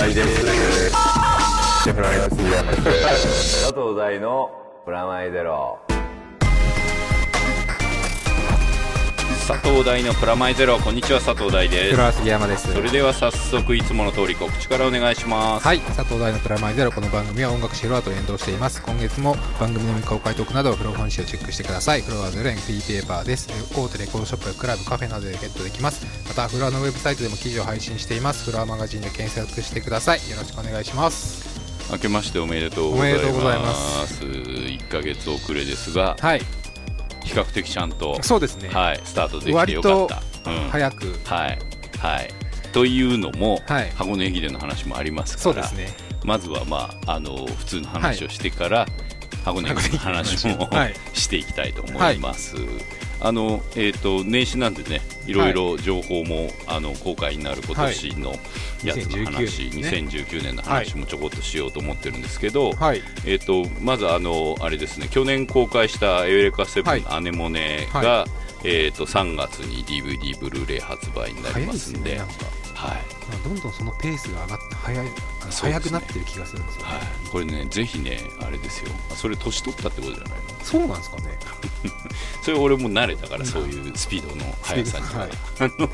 大です。シェフライの杉山です。佐藤大のプラマイゼロ佐藤大のプラマイゼロ。こんにちは佐藤大です。黒杉山です。それでは早速いつもの通り告知からお願いします。はい佐藤大のプラマイゼロ。この番組は音楽シェフロアと連動しています。今月も番組の未公開トークなどフロー本誌をチェックしてください。フロアゼロ円フリーペーパーです。大手レコードショップやクラブカフェなどでゲットできます。またフロアのウェブサイトでも記事を配信しています。フロアマガジンで検索してください。よろしくお願いします。明けましておめでとうございます。おめでとうございます。1ヶ月遅れですが。はい比較的ちゃんとそうですね、はいスタートできて割よかっとた、うん。早く。はいはい。というのも、はい。箱根駅伝の話もありますからそうですね。まずはまああの普通の話をしてから、箱根駅伝の話も、はい。していきたいと思います。あのえー、と年始なんでね、いろいろ情報も、あの公開になる今年のやつの話、2019年ね。2019年の話もちょこっとしようと思ってるんですけど、はい。えー、とまずあのあれですね去年公開したエウレカセブはい。ンのアネモネが、はえー、と3月に DVD ブルーレイ発売になりますんではい。どんどんそのペースが上がって早いあのそうですね。早くなってる気がするんですよね、はい、これねぜひねあれですよ。それ年取ったってことじゃないの？そうなんですかね。それ俺も慣れたからそういうスピードの速さには、はい。あの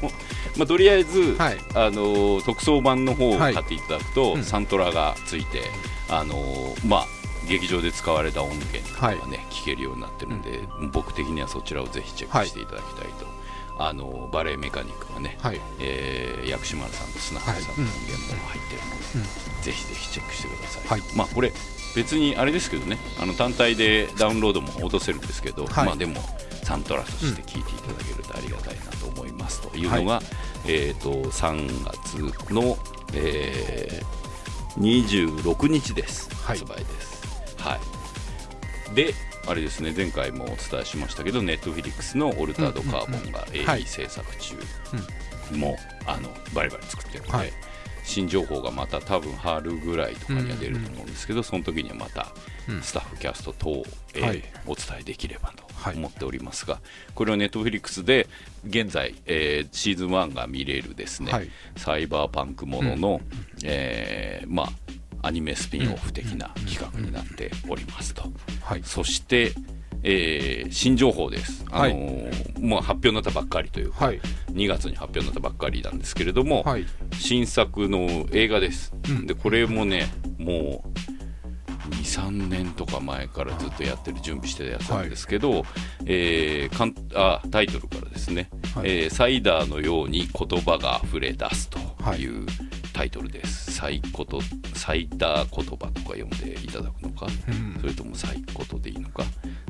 まあ、とりあえず、はい。あの特装版の方をはい買っていただくと、うん。サントラがついてあのまあ劇場で使われた音源とかがね、聞けるようになってるんで、僕的にはそちらをぜひチェックしていただきたいと、あのバレエメカニックがね、はい。えー薬師丸さんと砂原さんの音源も入ってるので、ぜひぜひチェックしてください、はい。まあこれ別にあれですけどねあの単体でダウンロードも落とせるんですけど、はい。まあでもサントラとして聴いていただけるとありがたいなと思いますというのが、えー、と3月の、えー、26日です、はい。発売です。はい、であれですね前回もお伝えしましたけどネットフィリックスの「オルタードカーボン」がはい AE 制作中、もうあのバリバリ作ってるので、はい。新情報がまた多分春ぐらいとかには出ると思うんですけど、その時にはまたうん。スタッフキャスト等、えーはい。お伝えできればとはい。思っておりますが、これはネットフィリックスで現在、えーシーズン1が見れるですね、はい。サイバーパンクものの、えーまあアニメスピンオフ的な企画になっておりますと。はい。そして、えー新情報です、あのーもう発表になったばっかりというか、はい。2月に発表になったばっかりなんですけれども、はい。新作の映画です、うん。でこれもねもう23年とか前からずっとやってる準備してるやつなんですけど、えーかんあタイトルからですね、はい。えーサイダーのように言葉が溢れ出すというタイトルです、サイことサイダー言葉とか読んでいただくのか、うん。それともサイコトでいいのか。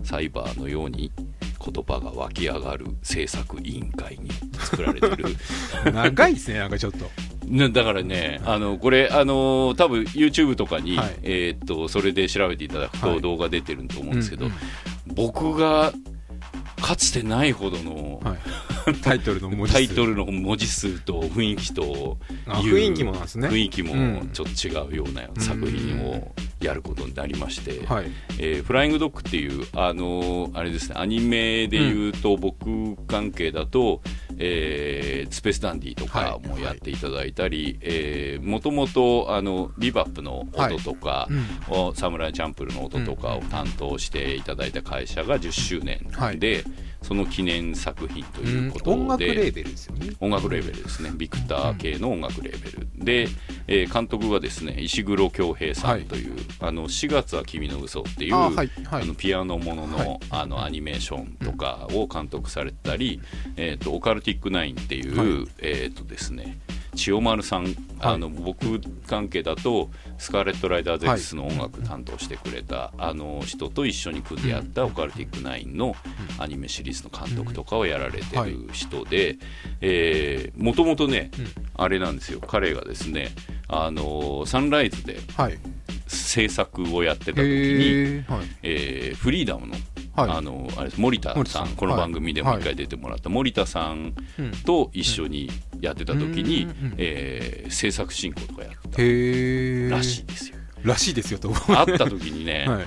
サイバーのように言葉が湧き上がる制作委員会に作られてる。長いですねなんかちょっと。ね、だからね、あのこれ、あの多分 YouTube とかに、はい。えーっとそれで調べていただくはい。と動画出てると思うんですけど、うんうん。僕がかつてないほどのはい、タイトルの文字数。タイトルの文字数と雰囲気と雰囲気もなんですね。雰囲気もうん。ちょっと違うような作品をやることになりまして、はい。えーフライングドッグっていう、あのーあれですね、アニメで言うと、僕関係だと、えースペースダンディとかはい。もやっていただいたり、えーもともと、あの、ビバップの音とか、をサムライチャンプルの音とかを担当していただいた会社が10周年で、その記念作品ということで、音楽レーベルですよね。音楽レーベルですね、ビクター系の音楽レーベル、で、えー監督がですね石黒恭平さんという、あの4月は君の嘘っていうああ、はいはい。のピアノものの,、はい。あのアニメーションとかを監督されてたり、えー、とオカルティックナインっていう、はい。えーとですね、千代丸さん、あの僕関係だとスカーレット・ライダー X の音楽担当してくれた、あの人と一緒に組んでやったオカルティックナインのアニメシリーズの監督とかをやられてる人で、もともとね、あれなんですよ。彼がですねあのサンライズではい。制作をやってた時に、はい。えーフリーダムの,、はい。あのあれ森田さんこの番組でも一回出てもらった森田さんうんと一緒にやってた時に、うえー制作進行とかやったらしいですよ。らしいですよと会った時にね、はい。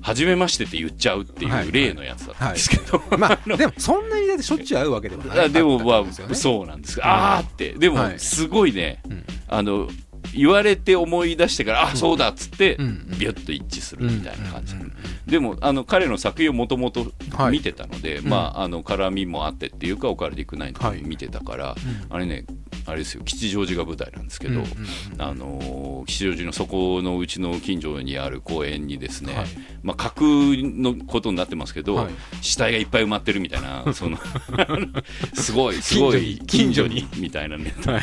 初めましてって言っちゃうっていはい。う例のやつだったんですけど、まあ でもそんなにだってしょっちゅう会うわけでもない。あでもまあ、そうなんです。が、あーってでもはい。すごいね、うん。あの言われて思い出してから、あそうだっつって、うん。ビュッと一致するみたいな感じ、でもあの彼の作品をもともとはい。見てたので、まああの絡みもあってっていうかオカルティックナインとかはい。見てたから、ん。あれねあれですよ吉祥寺が舞台なんですけど、うんうんあのー吉祥寺のそこのうちの近所にある公園にですね、はい。まあ、架空のことになってますけど、はい。死体がいっぱい埋まってるみたいなその すごいすごい近所に。にみたいなネタの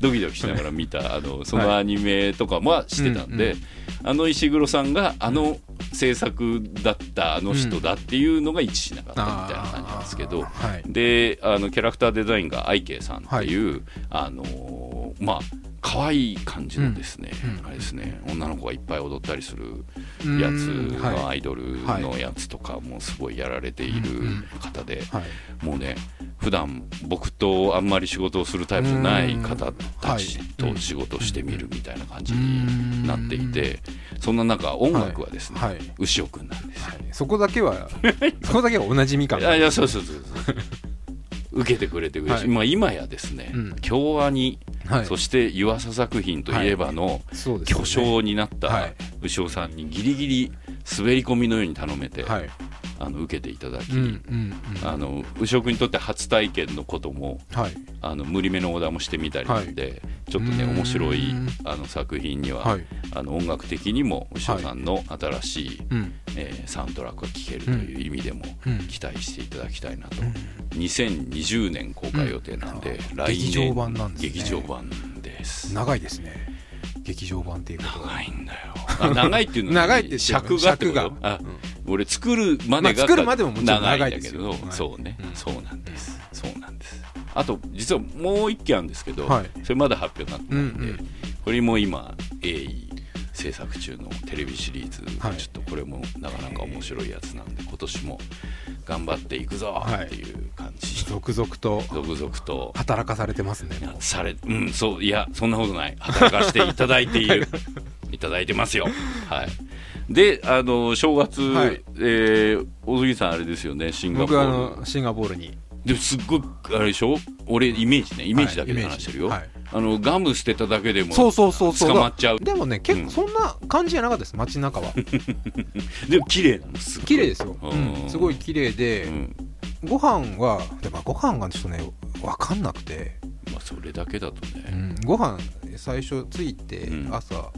ドキドキしながら見たあのそのアニメとかもしてたんで、うんうん。あの石黒さんがあの制作だったあの人だっていうのが一致しなかったみたいな感じなんですけど、あー。はい。であのキャラクターデザインが愛慶さんっていう、あのーまあ可愛い感じのですね、うんうん。あれですね女の子がいっぱい踊ったりするうんやつのはい。アイドルのやつとかもすごいやられている方で、はい。もうね普段僕とあんまり仕事をするタイプじゃない方たちと仕事をしてみるみたいな感じになっていてそんな中音楽はですね、はい。はい。牛尾くんなんですよ。そこだけは そこだけはおなじみ感いやいやそうそうそうそう受けてくれて嬉しい、はい。まあ、今やですね、うん。京アニ、はい。そして湯浅作品といえばの巨匠になったはい。牛尾さんにギリギリ滑り込みのように頼めて、はいあの受けていただき、うんうんうん。あの牛尾君にとって初体験のこともはい。あの無理めのオーダーもしてみたりなんで、ちょっとね面白いあの作品には、はい。あの音楽的にも牛尾さんの新しい、うん。えーサウンドラックが聴けるという意味でもうん。期待していただきたいなと、2020年公開予定なんで、うん。来年劇場版なんですね。劇場版です。長いですね劇場版っていうことは長いんだよ。あ 長いっていうのは長いって尺が尺が。あ、俺作るまでが、まあ作るまでももちろん長いんだけど、はい。そうね、うん。そうなんです。そうなんです。あと実はもう一件あるんですけど、はい。それまだ発表になってないんで、これも今鋭意制作中のテレビシリーズ、はい。ちょっとこれもなかなか面白いやつなんで今年も頑張っていくぞっていう感じ、続々と。続々と。働かされてますね。されうんそういやそんなことない。働かせていただいている。い。ただいてますよ。はい。であの正月、はい。えー大杉さんあれですよねシンガポ僕はあールのシンガポールに。でもすっごいあれでしょ？俺イメージねイメージだけではい話してるよ、はいあのガム捨てただけでもそうそうそうそう。捕まっちゃう。でもね結うん。構そんな感じじゃなかったです街中は。でも綺麗なのす。綺麗ですよ、うん。うん。すごい綺麗で、うん。ご飯はでもご飯がちょっとね分かんなくて、まあそれだけだとね、ご飯最初着いてうん。朝、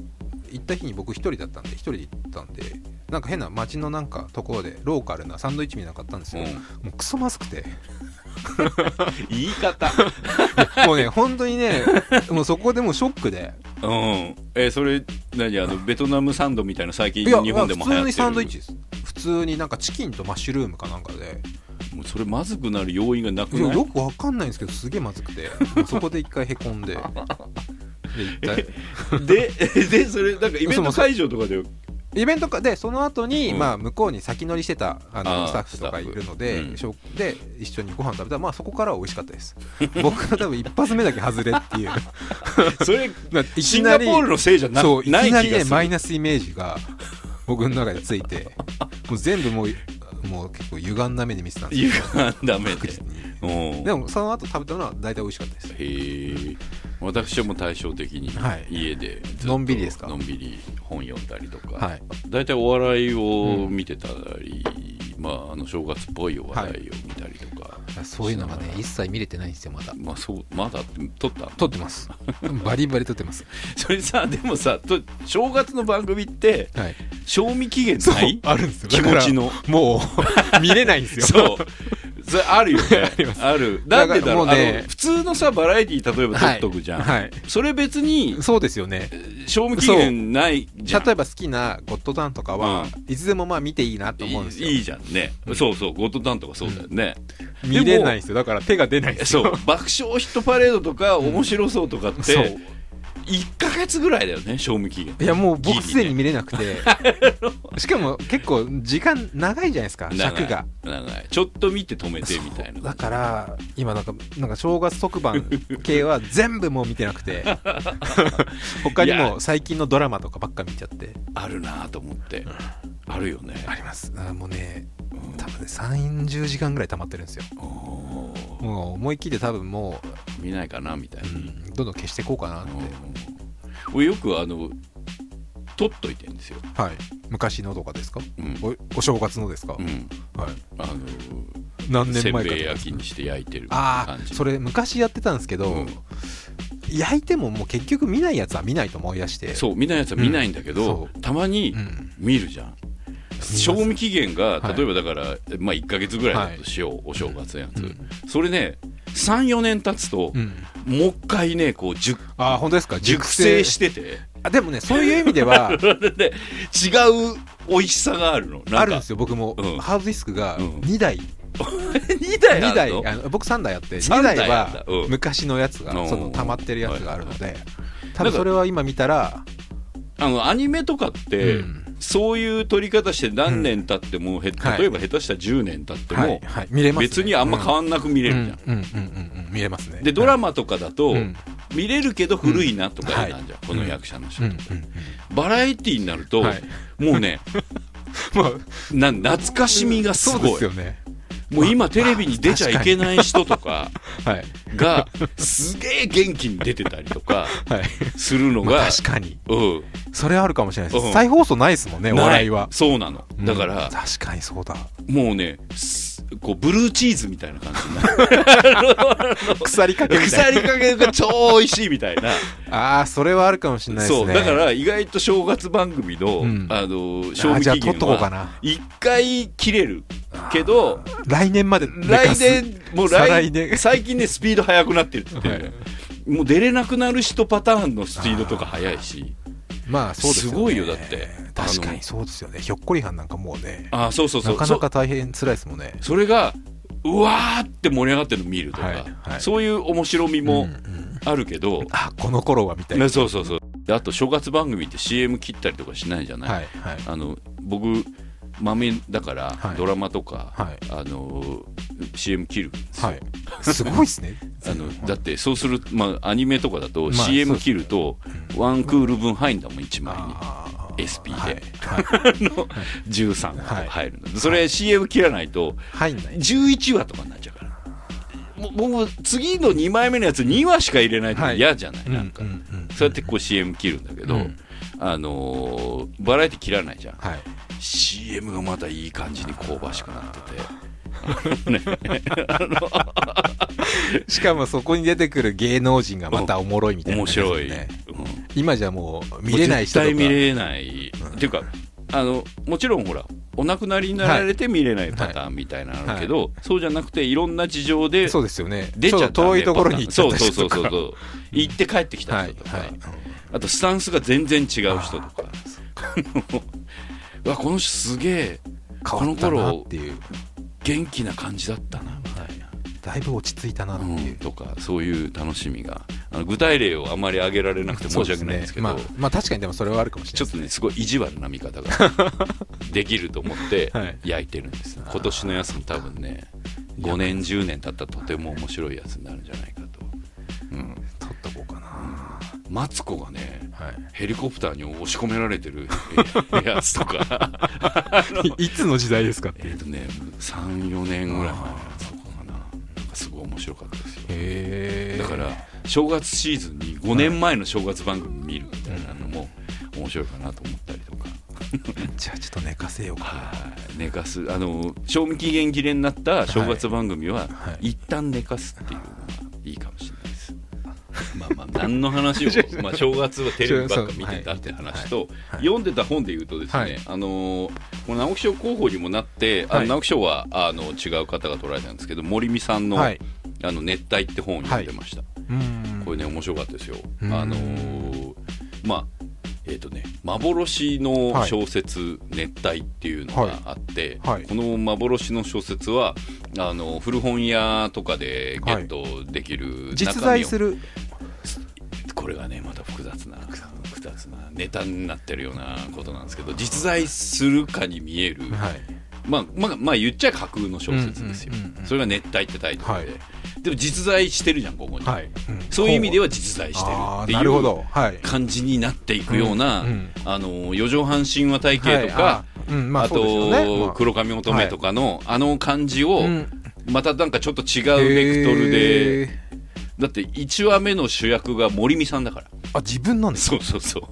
行った日に僕一人だったんで一人で行ったんでなんか変な街のなんかところでローカルなサンドイッチみたいなの買ったんですよ、うん。もうクソまずくて 言い方。もうね本当にねもうそこでもうショックで。うん。えーそれ何あのベトナムサンドみたいな最近いや日本でも普通に流行ってる。サンドイッチです。普通になんかチキンとマッシュルームかなんかで。もうそれまずくなる要因がなくい？やないよくわかんないんですけどすげえまずくて。もうそこで一回へこんで。でででそれなんかイベント会場とかでイベントかでその後に、うん。まあ向こうに先乗りしてたあのスタッフとかいるので、スタッフ。しょで一緒にご飯食べたらまあそこからは美味しかったです。僕は多分一発目だけ外れっていう。それまあいシンガポールのせいじゃなそういないきなりねマイナスイメージが僕の中でついてもう全部もうもう結構歪んだ目で見てたんですゆよがダメで。確実に。うん。でもその後食べたのは大体美味しかったです。へえ。私はもう対照的にはい。家でのんびりですか？のんびり本読んだりとか、はい。大体お笑いを見てたり、まああの正月っぽいお笑いを見たりとか、そういうのがね一切見れてないんですよまだ。まあそうまだ撮ったの？撮ってます。バリバリ撮ってます。それさでもさと正月の番組ってはい。賞味期限ない？あるんですよ。気持ちの。もう 見れないんですよ。そうそれあるよね。ある。なんでだろね普通のさバラエティー例えば撮っとくじゃん、はい。はいそれ別にそうですよね。賞味期限ないじゃん。例えば好きなゴッドタンとかは、ういつでもまあ見ていいなと思うんですよ。いいじゃんね、そうそうゴッドタンとかそうだよね、見れないんですよ。だから手が出ないんですよ。そう爆笑ヒットパレードとか面白そうとかって、そう1か月ぐらいだよね賞味期限。いやもう僕すでに見れなくて。しかも結構時間長いじゃないですか尺が。長い。ちょっと見て止めてみたいな。だから今なんかなんか正月特番系は全部もう見てなくて。他にも最近のドラマとかばっか見ちゃって。あるなと思って、あるよね。あります。あもうね多分ね30時間ぐらい溜まってるんですよもう思い切って多分も見ないかなみたいうな、うんどんどん消していこうかなって。うん俺よくあの取っといてんですよ、はい。昔のとかですか？うん。おお正月のですか、うん、はい。あの何せん年前かとか。べい焼きにして焼いてるああそれ昔やってたんですけど、うん。焼いてももう結局見ないやつは見ないと思い出して。そう見ないやつは見ないんだけど、うん。たまにうん。見るじゃん、す賞味期限がはい。例えばだから、まあ、1か月ぐらいだとしよう、お正月のやつ、うん。それね34年経つと、うん。もう一回ねこう熟ああ本当ですか？熟成してて。あでもねそういう意味では で違う美味しさがあるの。あるんですよ僕も、うん。ハードディスクがうん。2台、2台あ2台。あの僕3台あって2三台台は昔のやつが、うん。その溜まってるやつがあるので、はい多分それは今見たら、あのアニメとかって、うんそういう撮り方して何年経っても、へはい。例えば下手したら10年経っても、はい。はい、見れます、ね、別にあんま変わんなく見れるじゃん、うん。うん。うん。うん。うん。見れますね。でドラママとかだと、うん。見れるけど古いなとかなんじゃん、はい。この役者の人、うん。うん。バラエティーになると、はい。もうね まあ。な懐かしみがすそうでごいすよねもう今テレビに出ちゃいけない人とかはいがすげえ元気に出てたりとかはい。するのまが、あ確かに。うん。それはあるかもしれないです、うん。再放送ないですもんねお笑いは。そうなの。だかうん。ら、確かにそうだ。もうねすこうブルーチーズみたいな感じになる。腐りかけみたい腐りかけが超美味しいみたいな。なああそれはあるかもしれないですね。そうだから意外と正月番組の,、うん。あの賞味期限はな1回切れるけど来年まで来す。年もう再来来年。最近ねスピード速くなってるってはい。もう出れなくなる人パターンのスピードとか速いしまあそうですよね。すごいよだって。確かにそうですよね。ひょっこりはんなんかもうねああそうそうそう。なかなか大変辛いですもんね。そそれがうわーって盛り上がってるの見るとか、はいはい。そういう面白みうんもうん。あるけど、あこの頃はみたいな。ねそうそうそう。であと正月番組って CM 切ったりとかしないじゃない、はいはい。あの僕まめだから、はい。ドラマとか、はい。あの CM 切るんですよ、はい。すごいですね。あのだってそうする、まあ、アニメとかだとまあ CM 切るとワンクール分入んだもん1枚に。SP で。はい。はい。の13個はい入るの、それ CM 切らないと入んない。11話とかになっちゃうから。もうもう次の2枚目のやつ2話しか入れないと嫌じゃない、なんか、うんうんうんそうやってこう CM 切るんだけど、うん。あのーバラエティ切らないじゃん。はい CM がまたいい感じに香ばしくなってて。しかもそこに出てくる芸能人がまたおもろいみたいな面感じです白い、ねうん。今じゃもう見れない人とか。絶対見れない、っていうかあのもちろんほらお亡くなりになられて見れないパターンみたいなのあるけど、そうじゃなくていろんな事情でそうですよね。出ちゃった遠いところに行っちゃったそうそうそうそう行って帰ってきたはい人とか、はい。あとスタンスが全然違う人とか。う わこの人すげえ変わったなっていう。元気な感じだったなみたいな。だいぶ落ち着いたなってう。んいう、とかそういう楽しみが。あの具体例をあまり挙げられなくて申し訳ないんですけど。ねまあ、まあ確かにでもそれはあるかもしれないちょっとねすごい意地悪な見方が できると思ってはい。焼いてるんです、今年のやつも多分ね5年10年経ったらとても面白いやつになるんじゃないかと、うん、取っとこうかな、マツコがねはい。ヘリコプターに押し込められてるえ やつとか。いつの時代ですかえっとね34年ぐらい前のやつとかかな。なんかすごい面白かったですよ。だから正月シーズンに5年前の正月番組見るみたいなのも面白いかなと思ったりとか、じゃあちょっと寝かせようか。はい。寝かす。あの賞味期限切れになった正月番組は、はい。一旦寝かすっていうのがいいかもしれない。まあまあ何の話を、まあ、正月はテレビばっか見てたって話と、はい読んでた本で言うとですね、はい。あのーこの直木賞候補にもなって、あのはい直木賞はあの違う方が取られたんですけど森美さんの,、はい。あの熱帯って本を読んでました。うん。これね面白かったですよ。あうん。のーまあえーとね、幻の小説「熱帯」っていうのがあって、はい。はいこの幻の小説はあの古本屋とかでゲットできる実在する？これがねまた複雑な複雑なネタになってるようなことなんですけど実在するかに見える、はい。まあまあまあ言っちゃ架空の小説ですよ、うんうんうんうん。それが「熱帯」ってタイトルで、はいでも実在してるじゃんここに、はい、うんそういう意味では実在してるっていう感じになっていくような、うんうん。あの四畳半神話体系とか、はい。あうんまああとあ。黒髪乙女とかの、あの感じを、うん。またなんかちょっと違うベクトルでへだって1話目の主役が森美さんだからあ自分なんですそうそうそう。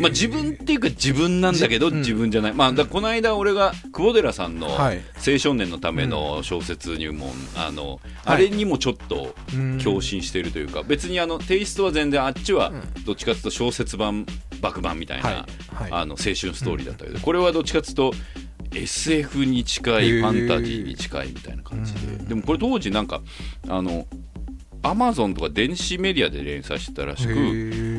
まあ、自分っていうか自分なんだけど自分じゃない、まあ、だこの間俺が久保寺さんのはい。青少年のための小説入門、あのはい。あれにもちょっとうん。共振しているというか別にあのテイストは全然あっちはうん。どっちかというと小説版爆版みたいな、あの青春ストーリーだったけど、これはどっちかというと SF に近いファンタジーに近いみたいな感じで、うん。でもこれ当時なんかあのアマゾンとか電子メディアで連載してたらしへくー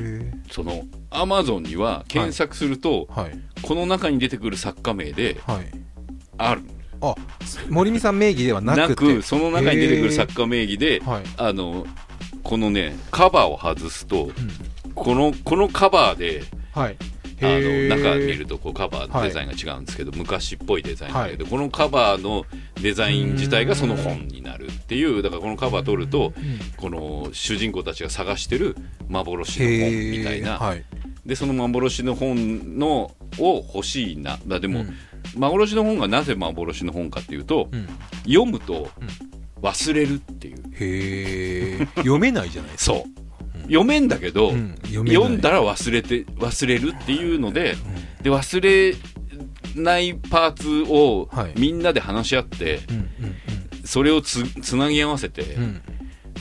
そのアマゾンには検索すると、はい。この中に出てくる作家名ではい。あるあ森美さん名義ではななくて。くその中に出てくる作家名義ではい。あのこのねカバーを外すとこのこのカバーではいあの中見るとこうカバーのデザインが違うんですけど、昔っぽいデザインだけど、はこのカバーのデザイン自体がその本になるっていうだからこのカバー取るとこの主人公たちが探してる幻の本みたいな、はい。でその幻の本のを欲しいな。だでも、うん。幻の本がなぜ幻の本かっていうと、うん。読むと忘れるっていう。へえ読めないじゃないですか。そう、読めんだけど、うん読読んだら忘れて忘れるっていうので、で忘れないパーツをはい。みんなで話し合って、それをつつなぎ合わせて、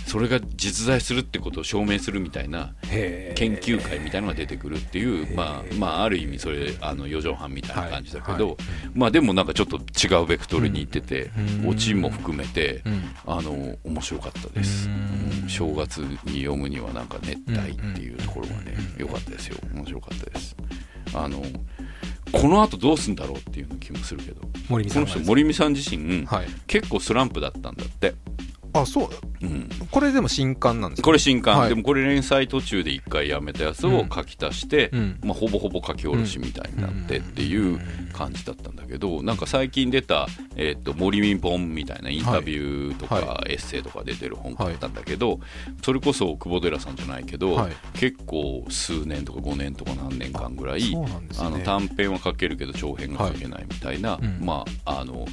それが実在するってことを証明するみたいな研究会みたいなのが出てくるっていう、まあ、まあある意味それあの四畳半みたいな感じだけど、はい。まあでもなんかちょっと違うベクトルに行ってて、うん。オチも含めて、うん。あの面白かったです、うんうん正月に読むにはなんか熱帯っていうところがねうん良かったですよ。面白かったです。あのこの後どうすんだろうっていう気もするけど。この人森美さん自身、はい。結構スランプだったんだって、あそう。うん、これでも新刊なんですかこれ新刊、はい。でもこれ連載途中で一回やめたやつを書き足して、うん。まあ、ほぼほぼ書き下ろしみたいになってっていう感じだったんだけどなんか最近出た「えー、と森ミポン」みたいなインタビューとか、はエッセイとか出てる本があったんだけど、それこそ久保寺さんじゃないけど、はい。結構数年とか5年とか何年間ぐらいね。あの短編は書けるけど長編が書けないみたいな、うんまああの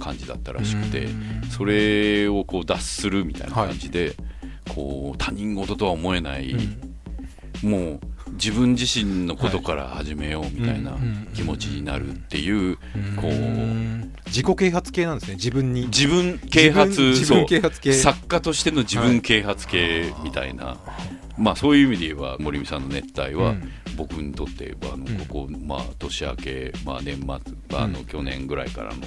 感じだったらしくてうん。それをこう脱するみたいな感じで、こう他人事とは思えない、もう自分自身のことから始めようみたいなうん。気持ちになるっていうこううん自己啓発系なんですね自分に。自分啓発自分自分啓発系。そう作家としての自分啓発系みたいな、まあそういう意味で言えば森美さんの熱帯は、うん。僕にとってあのうん。ここ、まあ、年明け、まあ、年末あの、うん。去年ぐらいからの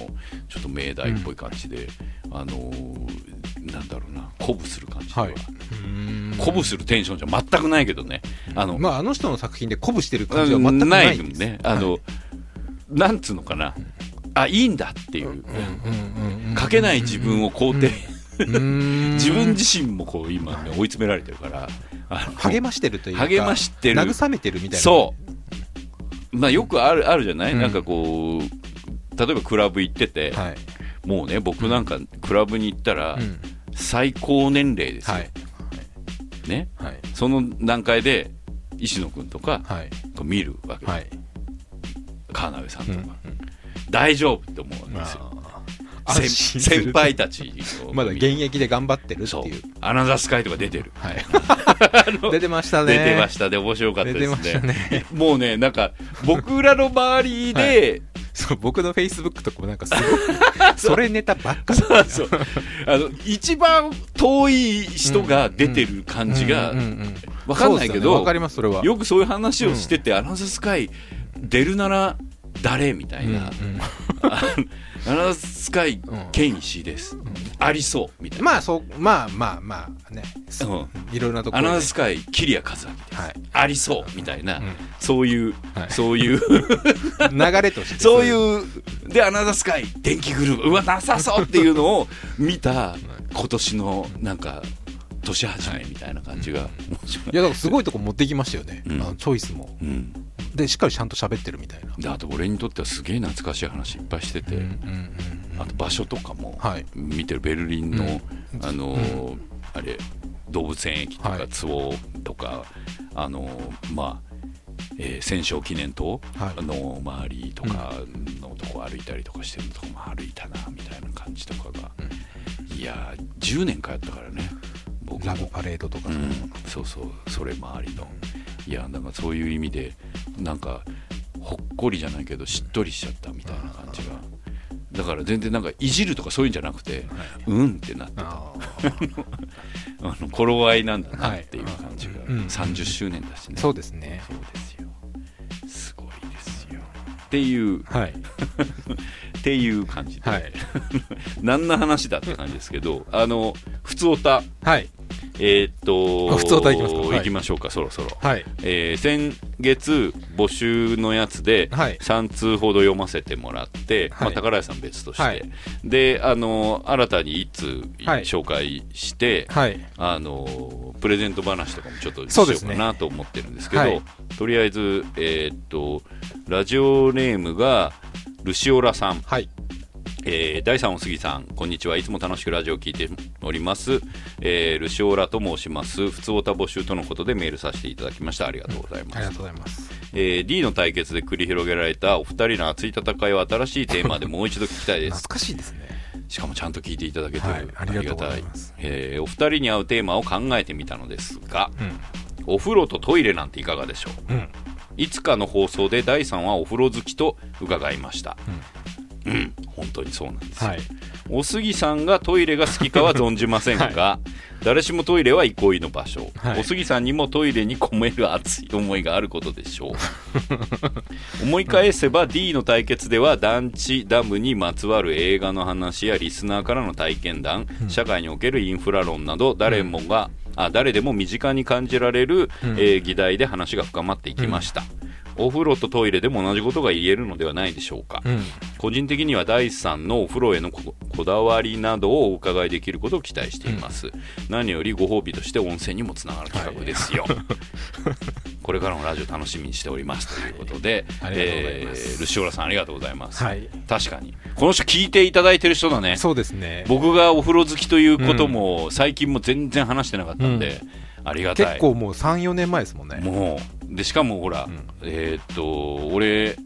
ちょっと命題っぽい感じで、あのーなんだろうな鼓舞する感じでは、はい。鼓舞するテンションじゃ全くないけどね。あの、まああの人の作品で鼓舞してる感じは全くないです。ねあの、なんつうのかな。あいいんだっていう、書けない自分を肯定、うん。自分自身もこう今、ね、追い詰められてるから励ましてるというか励ましてる。慰めてるみたいな。そう。まあよくあるあるじゃない、うん。なんかこう例えばクラブ行ってて、はい。もうね僕なんかクラブに行ったらうん。最高年齢ですよ、はい。ね？はい。その段階で石野君とかはい。見るわけ、はい。川辺さんとか、うん。大丈夫って思うんですよ、あ先輩たちを まだ現役で頑張ってるっていう。アナザースカイとか出てる。はい 出てましたね。出てましたで面白かったですね。ね。もうねなんか 僕らの周りで、そう僕のフェイスブックとかもなんかすごい それネタばっかり。そうそう。あの一番遠い人が出てる感じがうんうんうんわかんないけどね。わかりますそれは。よくそういう話をしてて、アナザースカイ出るなら誰？みたいな、うんうんあ アナスカイケン石井です、ありそうみたいな、まあそうまあまあまあね。うん。いろんなところで。アナザースカイ桐谷和明です、はい。ありそうみたいな、うん。そういう、はい。そういう。流れとして そういう。でアナザースカイ電気グループうわなさそうっていうのを見た今年のなんか年始めみたいな感じが面白い。いやだからすごいとこ持ってきましたよね、うん。あのチョイスも。うん、でしっかりちゃんと喋ってるみたいな。であと俺にとってはすげえ懐かしい話いっぱいしてて、うんうんあと場所とかも、はい。見てるベルリンの、うん。あのーあれ動物園駅とかはい。ツオとか、あのーまあ、えー戦勝記念塔はい。の周りとかのとこ歩いたりとかしてるとこも歩いたなみたいな感じとかが、いやー10年通ったからね僕もラブパレードとかうん、そうそうそれ周りの。いやだからそういう意味でなんかほっこりじゃないけどしっとりしちゃったみたいな感じが。だから全然なんかいじるとかそういうんじゃなくてうんってなってた。あ あの頃合いなんだなっていう感じが、はいうん。30周年だしね。ーそうですね。そうですよ。すごいですよ。っていう。はい っていう感じで、はい。何の話だって感じですけどあの普通おたはい。えーっとあ普通おた行きますか？はい。行きましょうかそろそろ。はい。えー先月募集のやつではい。3通ほど読ませてもらって、はい。まあ、宝屋さん別として、はい。であの新たに1通はい。紹介して、はい。あのプレゼント話とかもちょっとしようかなと思ってるんですけどはいとりあえず、えーっとラジオネームがルシオラさんはいえー第3お杉さん、こんにちは。いつも楽しくラジオを聞いております。えールシオーラと申します。普通おた募集とのことでメールさせていただきました。ありがとうございます。ありがとうございますえー D の対決で繰り広げられたお二人の熱い戦いを新しいテーマでもう一度聞きたいです。懐かしいですねしかもちゃんと聞いていただけてる、はいありがとうございますありがたいえーお二人に合うテーマを考えてみたのですが、うんお風呂とトイレなんていかがでしょう？うんいつかの放送で第3はお風呂好きと伺いました。うん、本当にそうなんですよ。はい。お杉さんがトイレが好きかは存じませんが、誰しもトイレは憩いの場所、はい。お杉さんにもトイレに込める熱い思いがあることでしょう。思い返せば D の対決では団地ダムにまつわる映画の話やリスナーからの体験談、社会におけるインフラ論など誰もが、あ誰でも身近に感じられる、えー議題で話が深まっていきました、お風呂とトイレでも同じことが言えるのではないでしょうか、うん。個人的には第3のお風呂へのここだわりなどをお伺いできることを期待しています、何よりご褒美として温泉にもつながる企画ですよ、これからもラジオ楽しみにしておりますということで、ありがとうございえールシオラさんありがとうございます、はい。確かに。この人聞いていただいてる人だね。そうですね。僕がお風呂好きということも最近も全然話してなかったんで、ありがたい。結構もう34年前ですもんね。もうでしかもほら、ん。えーっと俺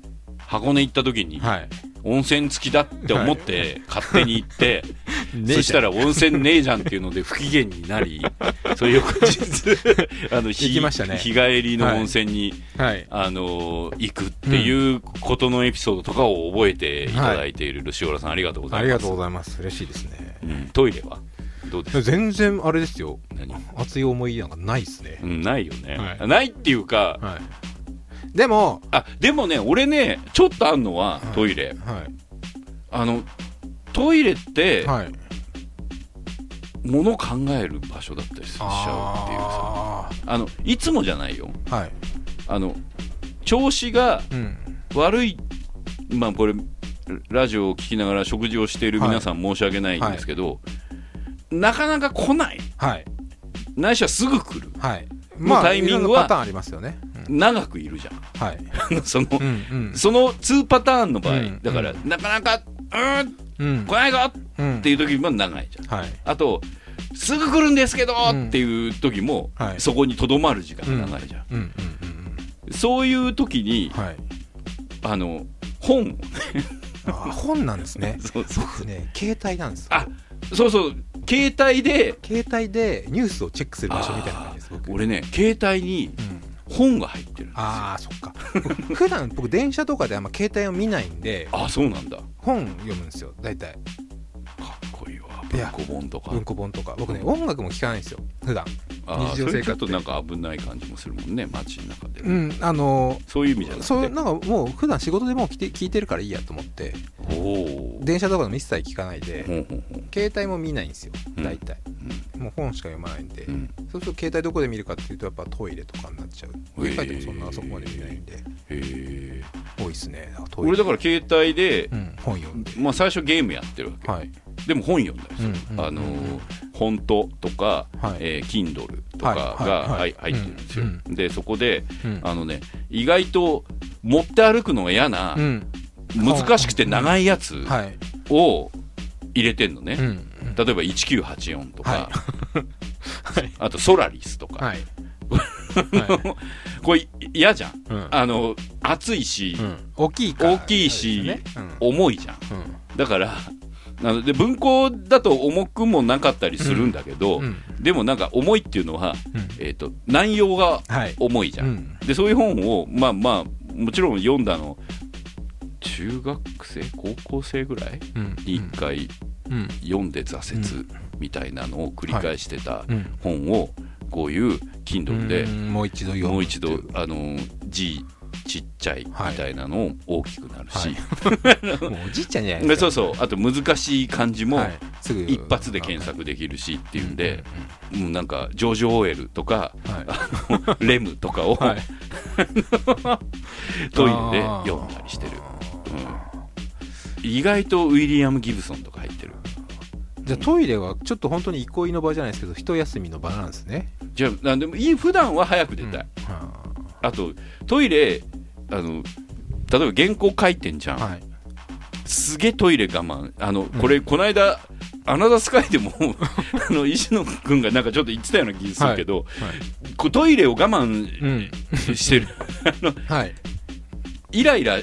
箱根行った時に、はい。温泉付きだって思って勝手に行って、そしたら温泉ねえじゃんっていうので不機嫌になり それ翌日 あの日ね。日帰りの温泉に、はい。あの行くっていうことのエピソードとかを覚えていただいているルシオラさんありがとうございます。ありがとうございます。嬉しいですね。うん。トイレは？どうですか？全然あれですよ。何、熱い思いなんかないですね。うん、ないよね、はい。ないっていうかはい。でもあでもね俺ねちょっとあんのははい。トイレ、はあのトイレって、いはい。もの考える場所だったりしちゃうっていうさ。ああのいつもじゃないよ。ーはい。あの調子がうん。悪いまあこれラジオを聞きながら食事をしている皆さん申し訳ないんですけど、なかなか来ない。はい。ないしはすぐ来る。はい。のタイミングは長くいるじゃん。はい。その、うんうん。その2パターンの場合、うんだから、うんなかなかうーんうん。来ないぞうん。っていう時も長いじゃん。はい。あとすぐ来るんですけどうん。っていう時も、はい。そこにとどまる時間が長いじゃん、うん。うん。うん。そういう時にうんはい。あの本本なんですね。そうそう。僕ね携帯なんですよ。あそうそう携帯で携帯でニュースをチェックする場所みたいな感じです僕。俺ね携帯にうん。本が入ってるんですよ。ああそっか。普段僕電車とかであんま携帯を見ないんであそうなんだ。か本読むんですよ大体。っこいいわ文庫本とか。文庫本とか。僕ね音楽も聴かないんですよ普段。あー日常生活ちょっとなんか危ない感じもするもんね街の中で、うんあのそういう意味じゃなくて。そうなんかもう普段仕事でもう聞いて聞いてるからいいやと思って。おお電車とかでも一切聞かないでほうほうほう。携帯も見ないんですようん。大体、もう本しか読まないんで、うん。そうすると携帯どこで見るかっていうとやっぱトイレとかになっちゃう。家帰ってもそんなそこまで見ないんで。へえ多いですね。俺だから携帯でう、ん、本読んで。まあ、最初ゲームやってるわけ、はい。でも本読んだり。する、うんうんあのー本当とか、はい。えー Kindle とかはい。が入ってるんですよ、うん。でそこでうん。あのね意外と持って歩くのが嫌な、うん。難しくて長いやつはい。を入れてんのね、うん。うん例えば1984とか、は あとソラリスとか、はい。は これ嫌じゃん、うん。あの熱いし、うん。大きい大きいし、あれですよね。重いじゃん。うん。だからあので文庫だと重くもなかったりするんだけど、うん。でもなんか重いっていうのは、うん。えー、と内容がはい。重いじゃん、うん。でそういう本をまあまあもちろん読んだの中学生高校生ぐらい？うん。に1回うん。読んで挫折みたいなのを繰り返してたうん。本をこういう Kindle でうん。もう一度読むもう一度っていあの字ちっちゃいみたいなのを大きくなるし、はい。もうおじいちゃんじゃないでですか。そうそう。あと難しい漢字も一発で検索できるしっていうんで、うんもうなんかジョージ・オーエルとかはレムとかを、い。はいトイレで読んだりしてる、うん。意外とウィリアム・ギブソンとか入ってる。じゃあトイレはちょっと本当に憩いの場じゃないですけど一休みの場なんですね。じゃあなんでもいい普段は早く出たい、はあとトイレあの例えば原稿書いてんじゃん、あはい。すげえトイレ我慢。あのこれ、この間アナザースカイでも あの石野君がなんかちょっと言ってたような気がするけど、こうトイレを我慢うん。してる。はい。イライラ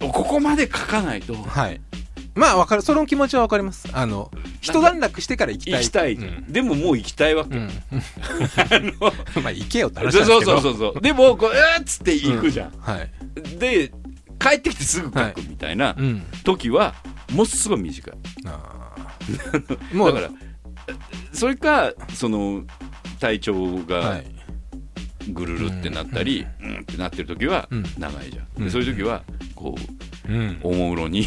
ここまで書かないとはいまあわかる。その気持ちはわかります。あの一段落してから行きたい。行きたい、うん。でももう行きたいわけ、うん。まあ行けよって話そうすけど。そうそうそうそう。でもこううーっつって行くじゃん、はい。で帰ってきてすぐ書くみたいなうん。時はものすごい短い。あー。もうだからそれかその体調はがいぐるるってなったり、うん。ってなってる時はうん。長いじゃん、うん。でそういう時はこううん。おもむろに。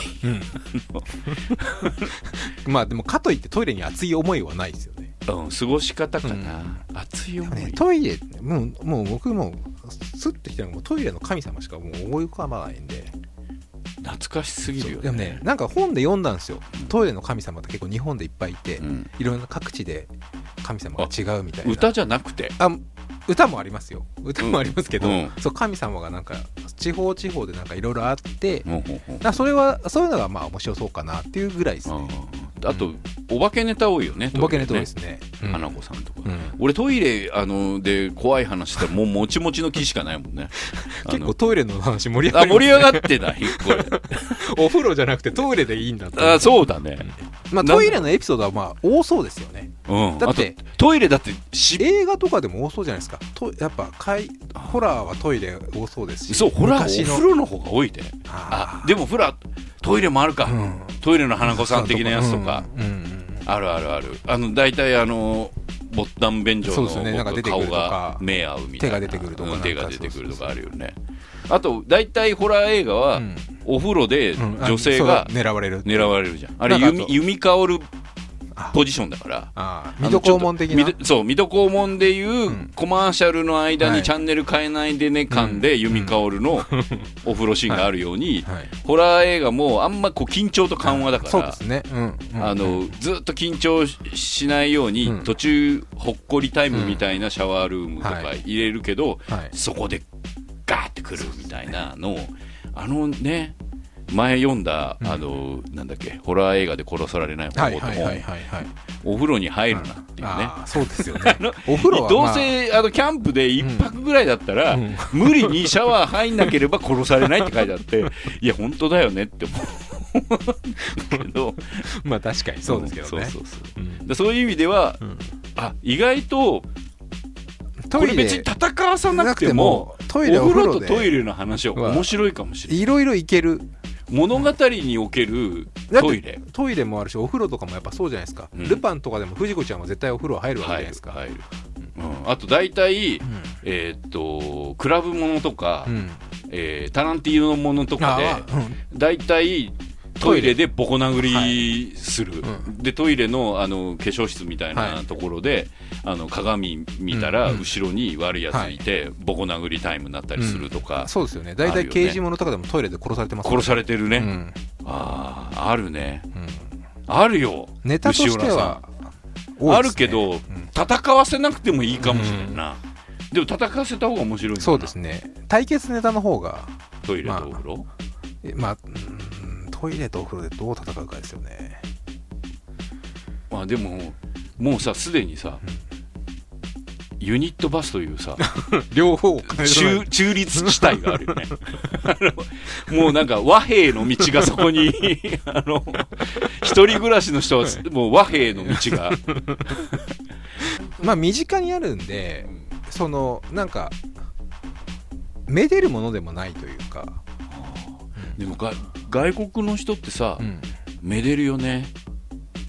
まあでもかといってトイレに熱い思いはないですよね。うん過ごし方かな、熱い思い、ねトイレもうもう僕もスッときたのがもうトイレの神様しかもう思い浮かばないんで。懐かしすぎるよね。でもねなんか本で読んだんですよ。トイレの神様って結構日本でいっぱいいて、うん。いろんな各地で神様が違うみたいな。歌じゃなくて？あ歌もありますよ。歌もありますけど、うん。そう神様がなんか地方地方でなんかいろいろあって、ほうほうほうなそれはそういうのがまあ面白そうかなっていうぐらいですね、ああと、お化けネタ多いよねお化けネタ多いねですね、うん。花子さんとか、うん。俺トイレあので怖い話したらもうもちもちの木しかないもんね。結構トイレの話盛り上があります盛り上がってないこれ。お風呂じゃなくてトイレでいいんだって。あそうだね。まあ、トイレのエピソードはまあ多そうですよね。うん。だってトイレだってし映画とかでも多そうじゃないですか。とやっぱかいホラーはトイレ多そうですし。そうホラーお風呂の方が多いで。ああでもフラトイレもあるか、うん。トイレの花子さん的なやつとか、あるあるある。あの大体あのボタン便所の顔が目合うみたいな。手が出てくるとか。手が出てくるとかあるよね。あと大体ホラー映画は、うん。お風呂でうん。女性が狙われる狙われるじゃん。あれ弓弓香るあポジションだから。水戸黄門的な。そう水戸黄門でいう、うん。コマーシャルの間はい。にチャンネル変えないでね感で弓香るのお風呂シーンがあるように、はい。ホラー映画もあんまこう緊張と緩和だから、そうですね。うん。うん。あのずっと緊張ししないように、うん。途中ほっこりタイムみたいなシャワールームとかはい。入れるけど、はい。そこでガーってくるみたいなのをあのね前読んだ、うん。あのなんだっけホラー映画で殺されない方法ともお風呂に入るなっていうね、そうですよね。お風呂は、どうまあ、せあのキャンプで一泊ぐらいだったら、うん。無理にシャワー入んなければ殺されないって書いてあって いや本当だよねって思う。けど。まあ確かにそうですけどね。そうそうそう。うん。でそういう意味では、うん。あ意外とこれ別に戦わさなくてもトイレお風呂とでトイレの話は面白いかもしれない。いろいろいける物語におけるトイレ。トイレもあるしお風呂とかもやっぱそうじゃないですか、うん。ルパンとかでも藤子ちゃんは絶対お風呂入るわけじゃないですか、入る、うん、あと大体、えーっとクラブものとか、うん。えータランティーノものとかで大体トイレでボコ殴はりする、うでトイレのあの化粧室みたいはない。ところで、あの鏡見たらうんうん。後ろに悪いやついて、ボコ殴りタイムになったりするとか、そうですよね。大体刑事物とかでもトイレで殺されてます殺されてるね、うん。あああるね。うん。あるよ。ネタとしてはさん。あるけど、うん。戦わせなくてもいいかもしれんな、でも戦わせた方が面白いそうですね。対決ネタの方がトイレとお風呂、えまあうんトイレとお風呂でどう戦うかですよね。まあでももうさすでにさ、ユニットバスというさ 両方中中立地帯があるよね。もうなんか和平の道がそこに あの一人暮らしの人はもう和平の道が。まあ身近にあるんでそのなんかめでるものでもないというか、でもが外国の人ってさ、うん。めでるよね。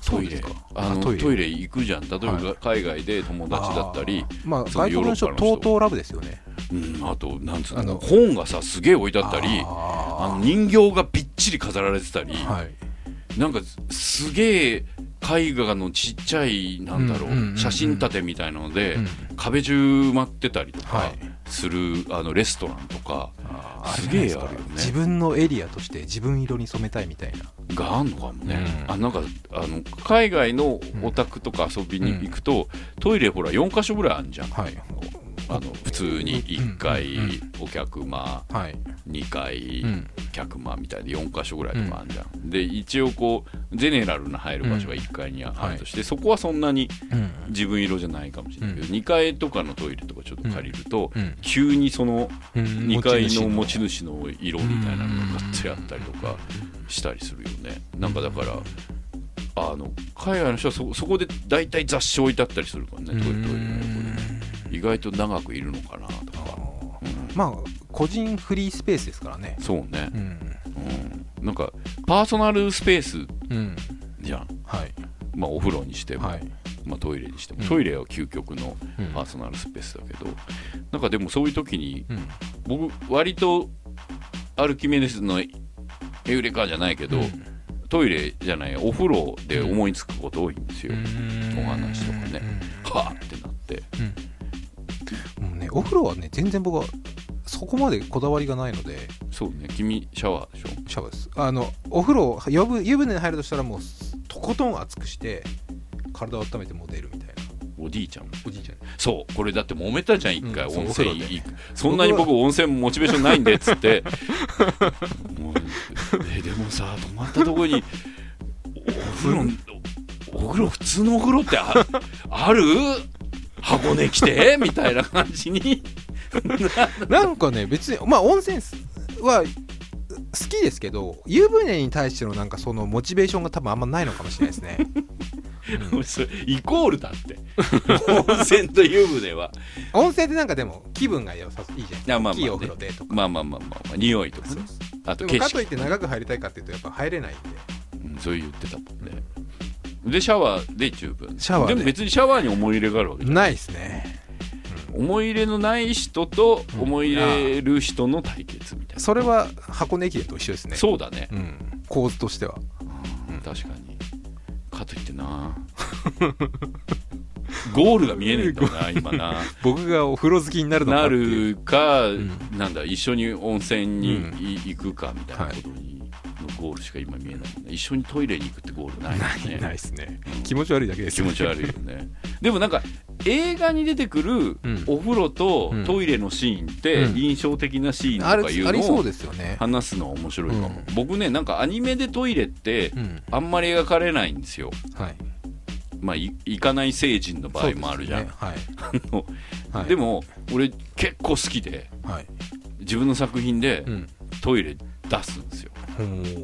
トイレ。あのあトイレ。行くじゃん。例えば、はい。海外で友達だったりまあ外国の人とうとうラブですよね。うん、あとなんつうの本がさすげえ置いてあったりあのあ人形がびっちり飾られてたり、ーはい。なんかすげえ絵画のちっちゃいなんだろう,、写真立てみたいなので、うん。壁中埋まってたりとかはい。する、あのレストランとかすげえあるよね。自分のエリアとして自分色に染めたいみたいな。があんのかもね、うん。あなんかあの海外のお宅とか遊びに行くと、トイレほら4箇所ぐらいあるじゃん。はいあの普通に1階うんうんお客間はい。2階うん。客間みたいで4箇所ぐらいとかあるじゃん、で一応こうゼネラルな入る場所が1階にあるとして、そこはそんなにうん。自分色じゃないかもしれないけど、う2階とかのトイレとかちょっと借りると、うん。急にそのうん。2階の持ち主主の色みたいなのががっつりあったりとかしたりするよね。なんかだからあの海外の人はそそこで大体雑誌置いてあったりするからねトイレトイレの横に意外と長くいるのかなとか、うんまあ個人フリースペースですからね。そうね。う、ん。うん、なんかパーソナルスペースうんじゃん、はい。まあ、お風呂にしても、はい。まあ、トイレにしても、うん。トイレは究極のうん。パーソナルスペースだけど、なんかでもそういう時にうん。僕割とアルキメデスのエウレカじゃないけど、トイレじゃないお風呂で思いつくこと多いんですよ、お話とかね。はあってなってお風呂はね全然僕はそこまでこだわりがないので。そうね君シャワーでしょ？シャワーです。あのお風呂湯船湯船に入るとしたらもうとことん熱くして体を温めてもう出るみたいな。おじいちゃん。おじいちゃん。そうこれだって揉めたじゃん一回、うん温泉行く。そんなに僕温泉モチベーションないんでっつって。もうえでもさ泊まったとこにお風呂お風呂普通のお風呂ってあある？箱根来て？みたいな感じに。なんかね別にまあ温泉は好きですけど湯船に対してのなんかそのモチベーションが多分あんまないのかもしれないですね。それイコールだって。温泉と湯船は。温泉ってなんかでも気分が良さいいじゃんいやまあまあね。大きいお風呂でとか。まあまあまあまあ、まあ、匂いとかさ。あと景でもかといっ色て長く入りたいかっていうとやっぱ入れないんで。うんそう言ってたもんねでシャワーで十分。シャワーで。でも別にシャワーに思い入れがあるわけじゃない。ですね。思い入れのない人と思い入れる人の対決みたいな、それは箱根駅伝と一緒ですね。そうだね、うん。構図としては。うん。確かに。かといってな。ゴールが見えないんだな今な。僕がお風呂好きになるのかなっていう。るか、ん。なんだ一緒に温泉に行くかみたいなことに、のゴールしか今見えない一緒にトイレに行くってゴールないね。ないですね。うん気持ち悪いだけです気持ち悪いよね。でもなんか映画に出てくるうん。お風呂とうん。トイレのシーンってうん。印象的なシーンとかいうのを話すのは面白いかも、うん。僕ねなんかアニメでトイレってうん。あんまり描かれないんですよ。はい。まあい行かない成人の場合もあるじゃん、ですね。のはい。はい。でも俺結構好きではい。自分の作品でうん。トイレ出すんですよ、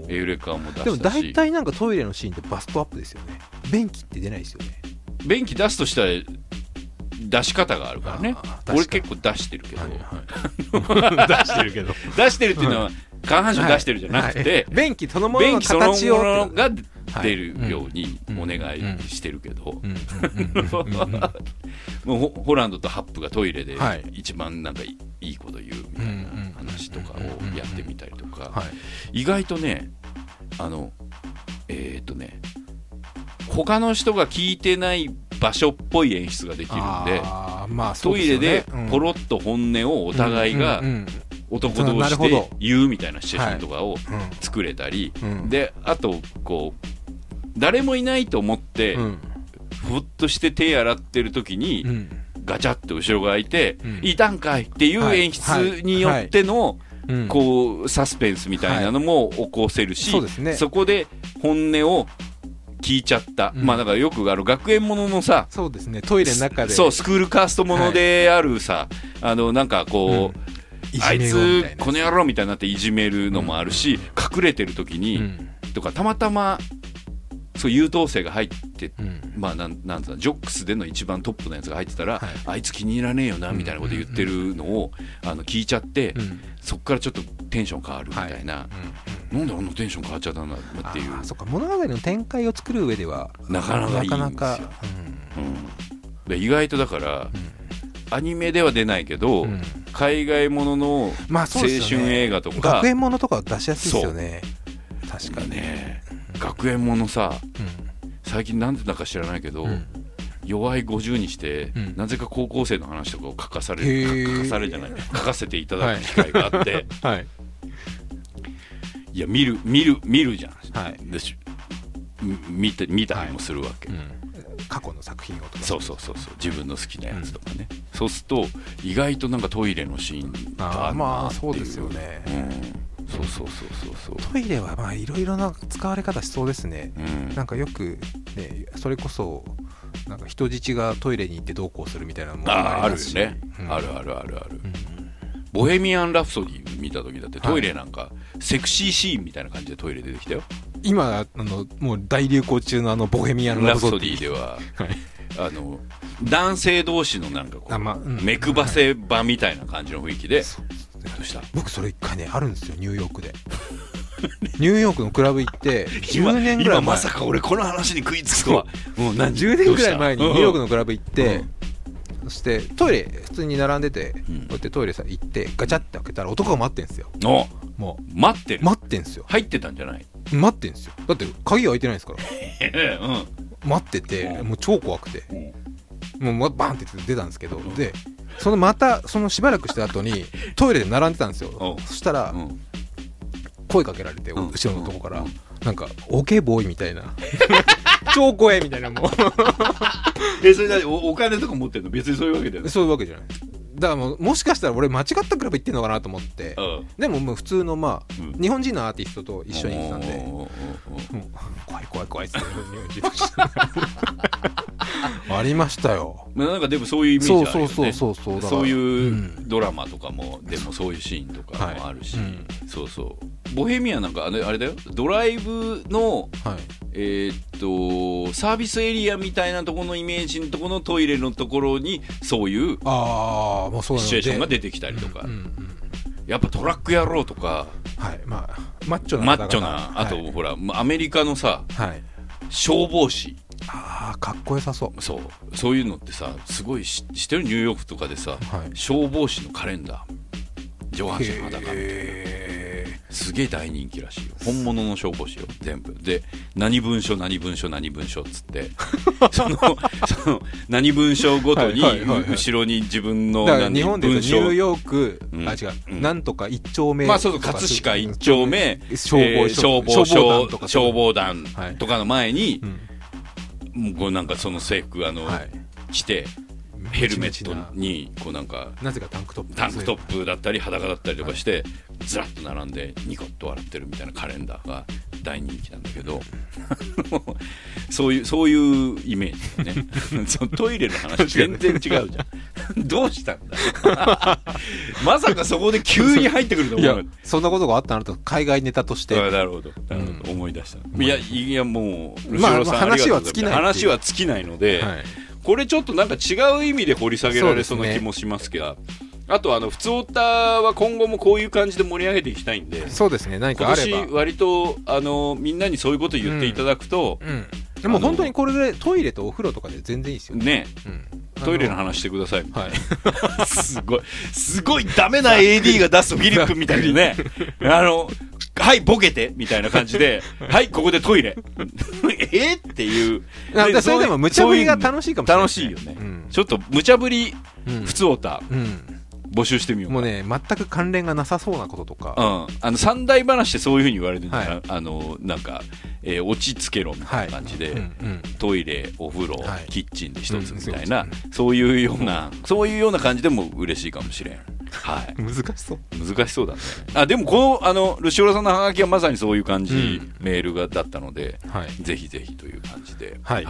エウレカも出したし。でも大体なんかトイレのシーンってバストアップですよね。便器って出ないですよね。便器出すとしたら出し方があるからね。俺結構出してるけど、はい。出してるけど。出してるっていうのは下半身出してるじゃなくて、はい。便器そのものの形をのがはい出るようにうんお願いしてるけど、もうホホランドとハップがトイレではい。一番なんかいいいこと言うみたいな話とかをやってみたりとか。はい。意外とねあのえっ、とね他の人が聞いてない場所っぽい演出ができるんでまあそうトイレでポロロッと本音をお互いが男同士で言うみたいなシチュエーションとかを作れたり、であとこう誰もいないと思って、ふっとして手洗ってる時に、ガチャって後ろが開いてうん「いたんかい!」っていう演出によっての、こうサスペンスみたいなのも起こせるし、そうですね。そこで本音を聞いちゃった、うん。まあだからよくあの学園もののさそうですね。トイレの中で。そうスクールカーストものであるさ、あのなんかこう、うみつたいなこの野郎みたいになっていじめるのもあるし、隠れてる時に、とかたまたまそう優等生が入ってうん。まあなんなんつうのジョックスでの一番トップのやつが入ってたら、はい。あいつ気に入らねえよなみたいなこと言ってるのを、あの聞いちゃって、うん。そこからちょっとテンション変わるみたいな、うんなんであんなテンション変わっちゃったんだっていう。そっか物語の展開を作る上ではなかなかいいんですよ。なかなかうん。で意外とだから、アニメでは出ないけど、うん。うん海外ものの青春映画とか、学園ものとかは出しやすいですよね。確かにね。学園ものさう最近なんでだか知らないけど、んうん。弱い50にして、うん。なぜか高校生の話とかを書かされへるー。書かされるじゃない。書かせていただく機会があって、はい。い、や見る見る見るじゃん、はい。でしみ見て見たりもするわけ、過去の作品をとか。そうそうそうそう。自分の好きなやつとかね、そうすると意外となんかトイレのシーンがあるなっていう。まあそうですよね。うん、そうそうそうそうそう。トイレはまあいろいろな使われ方しそうですね。うん。なんかよくねそれこそなんか人質がトイレに行ってどうこうするみたいなのもああるよね、うん。あるあるあるある、うん。ボヘミアン・ラプソディ見た時だってはいトイレなんかセクシーシーンみたいな感じでトイレ出てきたよ、今あのもう大流行中のあのボヘミアン・ラプソディ。でははい。あの男性同士のなんかこう、あまあうん。目くばせ場みたいな感じの雰囲気で、そう。どうした？僕それ一回ねあるんですよニューヨークで。ニューヨークのクラブ行って今10年ぐらい前。今まさか俺この話に食いつくとは。もう何10年ぐらい前にニューヨークののクラブ行って、うん。そしてトイレ普通に並んでて、うん。こうやってトイレさ行ってガチャって開けたら男が待ってんすよ。お。も待ってる、う待ってんすよ。入ってたんじゃない？待ってんすよ。だって鍵が開いてないんですから。うん。待っててうん。もう超怖くて。うん。もうバンって出たんですけど。でそのまたそのしばらくした後に トイレで並んでたんですよ。うん。そしたらうん。声かけられてうん。後ろのとこから。うん。なんかオケボーイみたいな。超怖えみたいなもえそれだおお金とか持ってんの？別にそういうわけだようそういうわけじゃないだからもうもしかしたら俺間違ったクラブ行ってんのかなと思って。うん。でももう普通のまあ、うん。日本人のアーティストと一緒に行ってたんで、怖い怖い怖いって ありましたよ。まあなんかでもそういうイメージあるよね。そうそうそうそうそう。いううんドラマとかもでもそういうシーンとかもあるし、はい。うんそうそう。ボヘミアンなんかあれあれだよ。ドライブのはい。えーっとサービスエリアみたいなところのイメージのところのトイレのところにそういうああシチュエーションがで出てきたりとか、やっぱトラック野郎とか。はい。まあマッチョなマッチョなあと、はい、ほらアメリカのさはい。消防士。ああかっこよさそう。そう。そういうのってさすごいし知ってる？ニューヨークとかでさ、はい。消防士のカレンダー。上半身裸みたいな。へすげえ大人気らしいよ。本物の消防士よ全部。で何文書何文書何文書っつって。そのその何文書ごとにはいはいはいはい。後ろに自分の日本でニューヨーク、うん。あ違う、うん。なんとか一丁目まあそうそう葛飾一丁目。消防えー消防消防団とか。消防団はいとかの前にう、ん。もうなんかその制服あの、はい。着てヘルメットにこうなんかなぜかタンクトップ。タンクトップだったり裸だったりとかしてずらっと並んでニコッと笑ってるみたいなカレンダーが大人気なんだけど そういうそういうイメージだね。そのトイレの話全然違うじゃん。どうしたんだ？まさかそこで急に入ってくると思う。そんなことがあったなと海外ネタとして。なるほど。なるほど、思い出した。いやいやもうまあ話は尽きない話は尽きないので、はいこれちょっとなんか違う意味で掘り下げられそうな気もしますけど、あとあの普通オタは今後もこういう感じで盛り上げていきたいんでそうですね。何か今年あれば割とあのみんなにそういうこと言っていただくと、うんでも本当にこれぐらいトイレとお風呂とかで全然いいですよ、ね。うん。トイレの話してください。はい。すごい。すごいダメな AD が出すフィリップみたいにね。あのはいボケてみたいな感じで はいここでトイレ。えっていう。なんかそれでも無茶ぶりが楽しいかもしれない楽しいよね、うん。ちょっと無茶ぶりうん。普通オタうん募集してみようか。もうね全く関連がなさそうなこととか、うん、あの三大話ってそういうふうに言われるんだよ、はい。あのなんか、えー落ち着けろみたいな感じで、うんうん。トイレお風呂、はい。キッチンで一つみたいうんな、そういうようなそういうような感じでも嬉しいかもしれんはい。難しそう。難しそうだね。あでもこのあのルシオラさんのハガキはまさにそういう感じ、うん。メールがだったのではい。ぜひぜひという感じで。はい。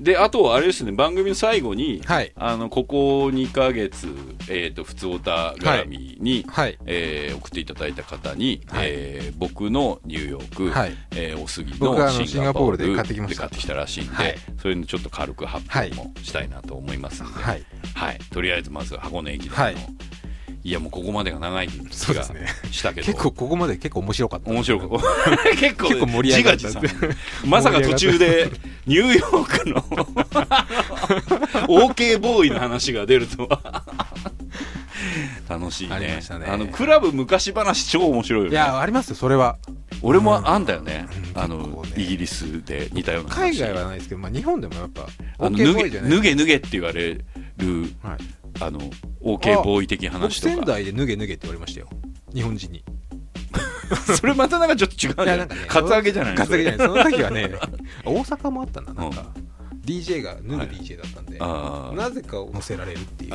であとあれですね番組の最後に、はい。あのここ2ヶ月、えー、と普通オタ絡みに、はい。えー送っていただいた方に、はい。えー僕のニューヨーク、はい。えーお杉ののシンガポールで買ってきました。で買ってきたらしいんで、はい。それのちょっと軽く発表もしたいなと思いますので、はい。はい、とりあえずまず箱根駅伝の、はいい、やもうここまでが長い気がしたけど、結構ここまで結構面白かった。面白く 結構結構盛り上がった。まさか途中でニューヨークの OK ボーイの話が出るとは。楽しいありねましたね。あのクラブ昔話超面白いよいねやありますよそれは。俺もあんだよね、うんあのね。イギリスで似たような海話外はないですけど、まあ、日本でもやっぱあの OK 脱げ脱げ脱げって言われるはい、あの OK ボーイ的僕話とか。仙台で脱げ脱げって言われましたよ。日本人に。それまたなんかちょっと違うじゃん。ねカツアゲじゃないカツアゲじゃない。それ。の時はね 大阪もあったんだ。なんか、DJ が脱ぐ DJ だったんで、あー。なぜか乗せられるっていう。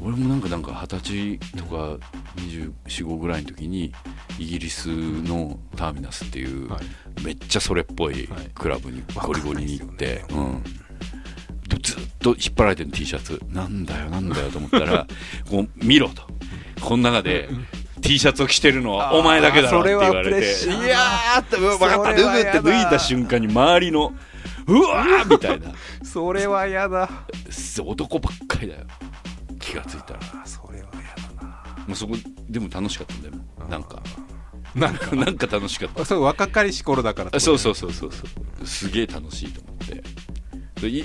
俺もなんかなんか二十歳とか245ぐらいの時にイギリスのターミナスっていう、はいめっちゃそれっぽいはいクラブにゴリゴリに行って、わかんないうんでずっと引っ張られてる T シャツ。なんだよなんだよと思ったら こう見ろと。この中で T シャツを着てるのはお前だけだろって言われていやーって分かった。脱ぐって脱いだ瞬間に周りのうわーみたいな。それは嫌だ。男ばっかりだよ。気がついたら。あそれは嫌だな。もうそこでも楽しかったんだよ。なんか。なんか。なんか楽しかった。そう若かりし頃だからそうそうそうそうそう。すげえ楽しいと思って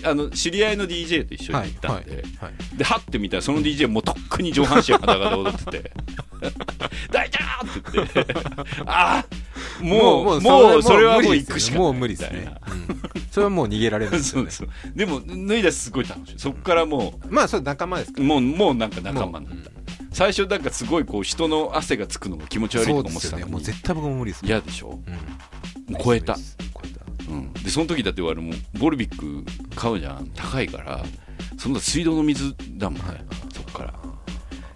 あの知り合いの DJ と一緒に行ったんで、はいはい。ではって見たらその DJ もうとっくに上半身裸で踊ってて「大ちゃん!」って言って「ああもうもうもうそれはもう行くしかない」もう無理ですね。それはもう逃げられないですよね。そうですでも脱いだらすごい楽しい。そっからもまあそれ仲間ですかうもうもうなんか仲間もうになった、最初なんかすごいこう人の汗がつくのが気持ち悪いと思ってたのにもう絶対僕も無理ですもん嫌でしょうん。もう超えたうん、でその時だって俺もうボルビック買うじゃん。高いからそんな水道の水だもんね、そっから。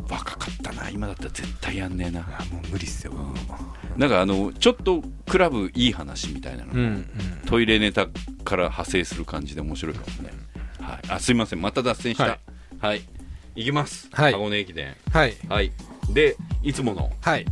若かったな。今だったら絶対やんねえな。あもう無理っすよ。なんかあのちょっとクラブいい話みたいなの、うんうん。トイレネタから派生する感じで面白いかもね、はい、あすいません。また脱線した。ははい。い、きます、はい。箱根駅伝。はい。はい。でいつもの、はい。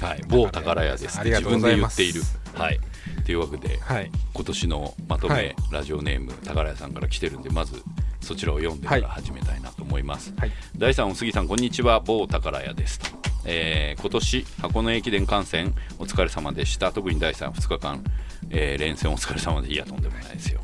はい、某宝屋ですありが自分で言っている。はいというわけではい。今年のまとめ、はい。ラジオネーム宝屋さんから来てるんでまずそちらを読んでから始めたいなと思います、はい。第3お杉さんこんにちは。某宝屋ですと、えー今年箱根駅伝観戦お疲れ様でした。特に第3、2日間、えー連戦お疲れ様でいやとんでもないですよ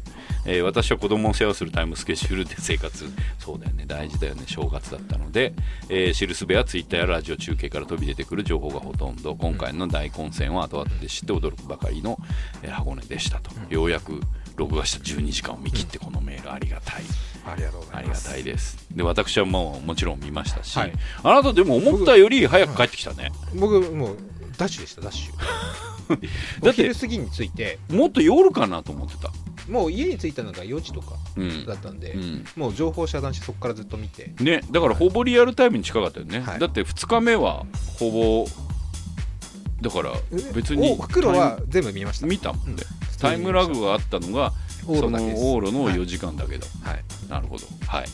えー私は子供を世話するタイムスケジュールで生活。そうだよね。大事だよね。正月だったので、えー、知るすべはツイッターやラジオ中継から飛び出てくる情報がほとんど。今回の大混戦は後々で知って驚くばかりの、えー箱根でしたと、ようやく録画した12時間を見切ってこのメールありがたい、ありがとうござありがいますたいです。で私はもうもちろん見ましたし、はい。あなたでも思ったより早く帰ってきたね、僕もうダッシュでしたダッシュ。だおって昼過ぎに着いて。もっと夜かなと思ってたもう家に着いたのが4時とかうん。だったんで、うん。もう情報遮断してそこからずっと見て。ね、だからほぼリアルタイムに近かったよね、はい。だって2日目はほぼだから別にお袋は全部見ました。見たもんね、うん。タイムラグがあったのがその往路のはい4時間だけだ、はい。なるほど。はい。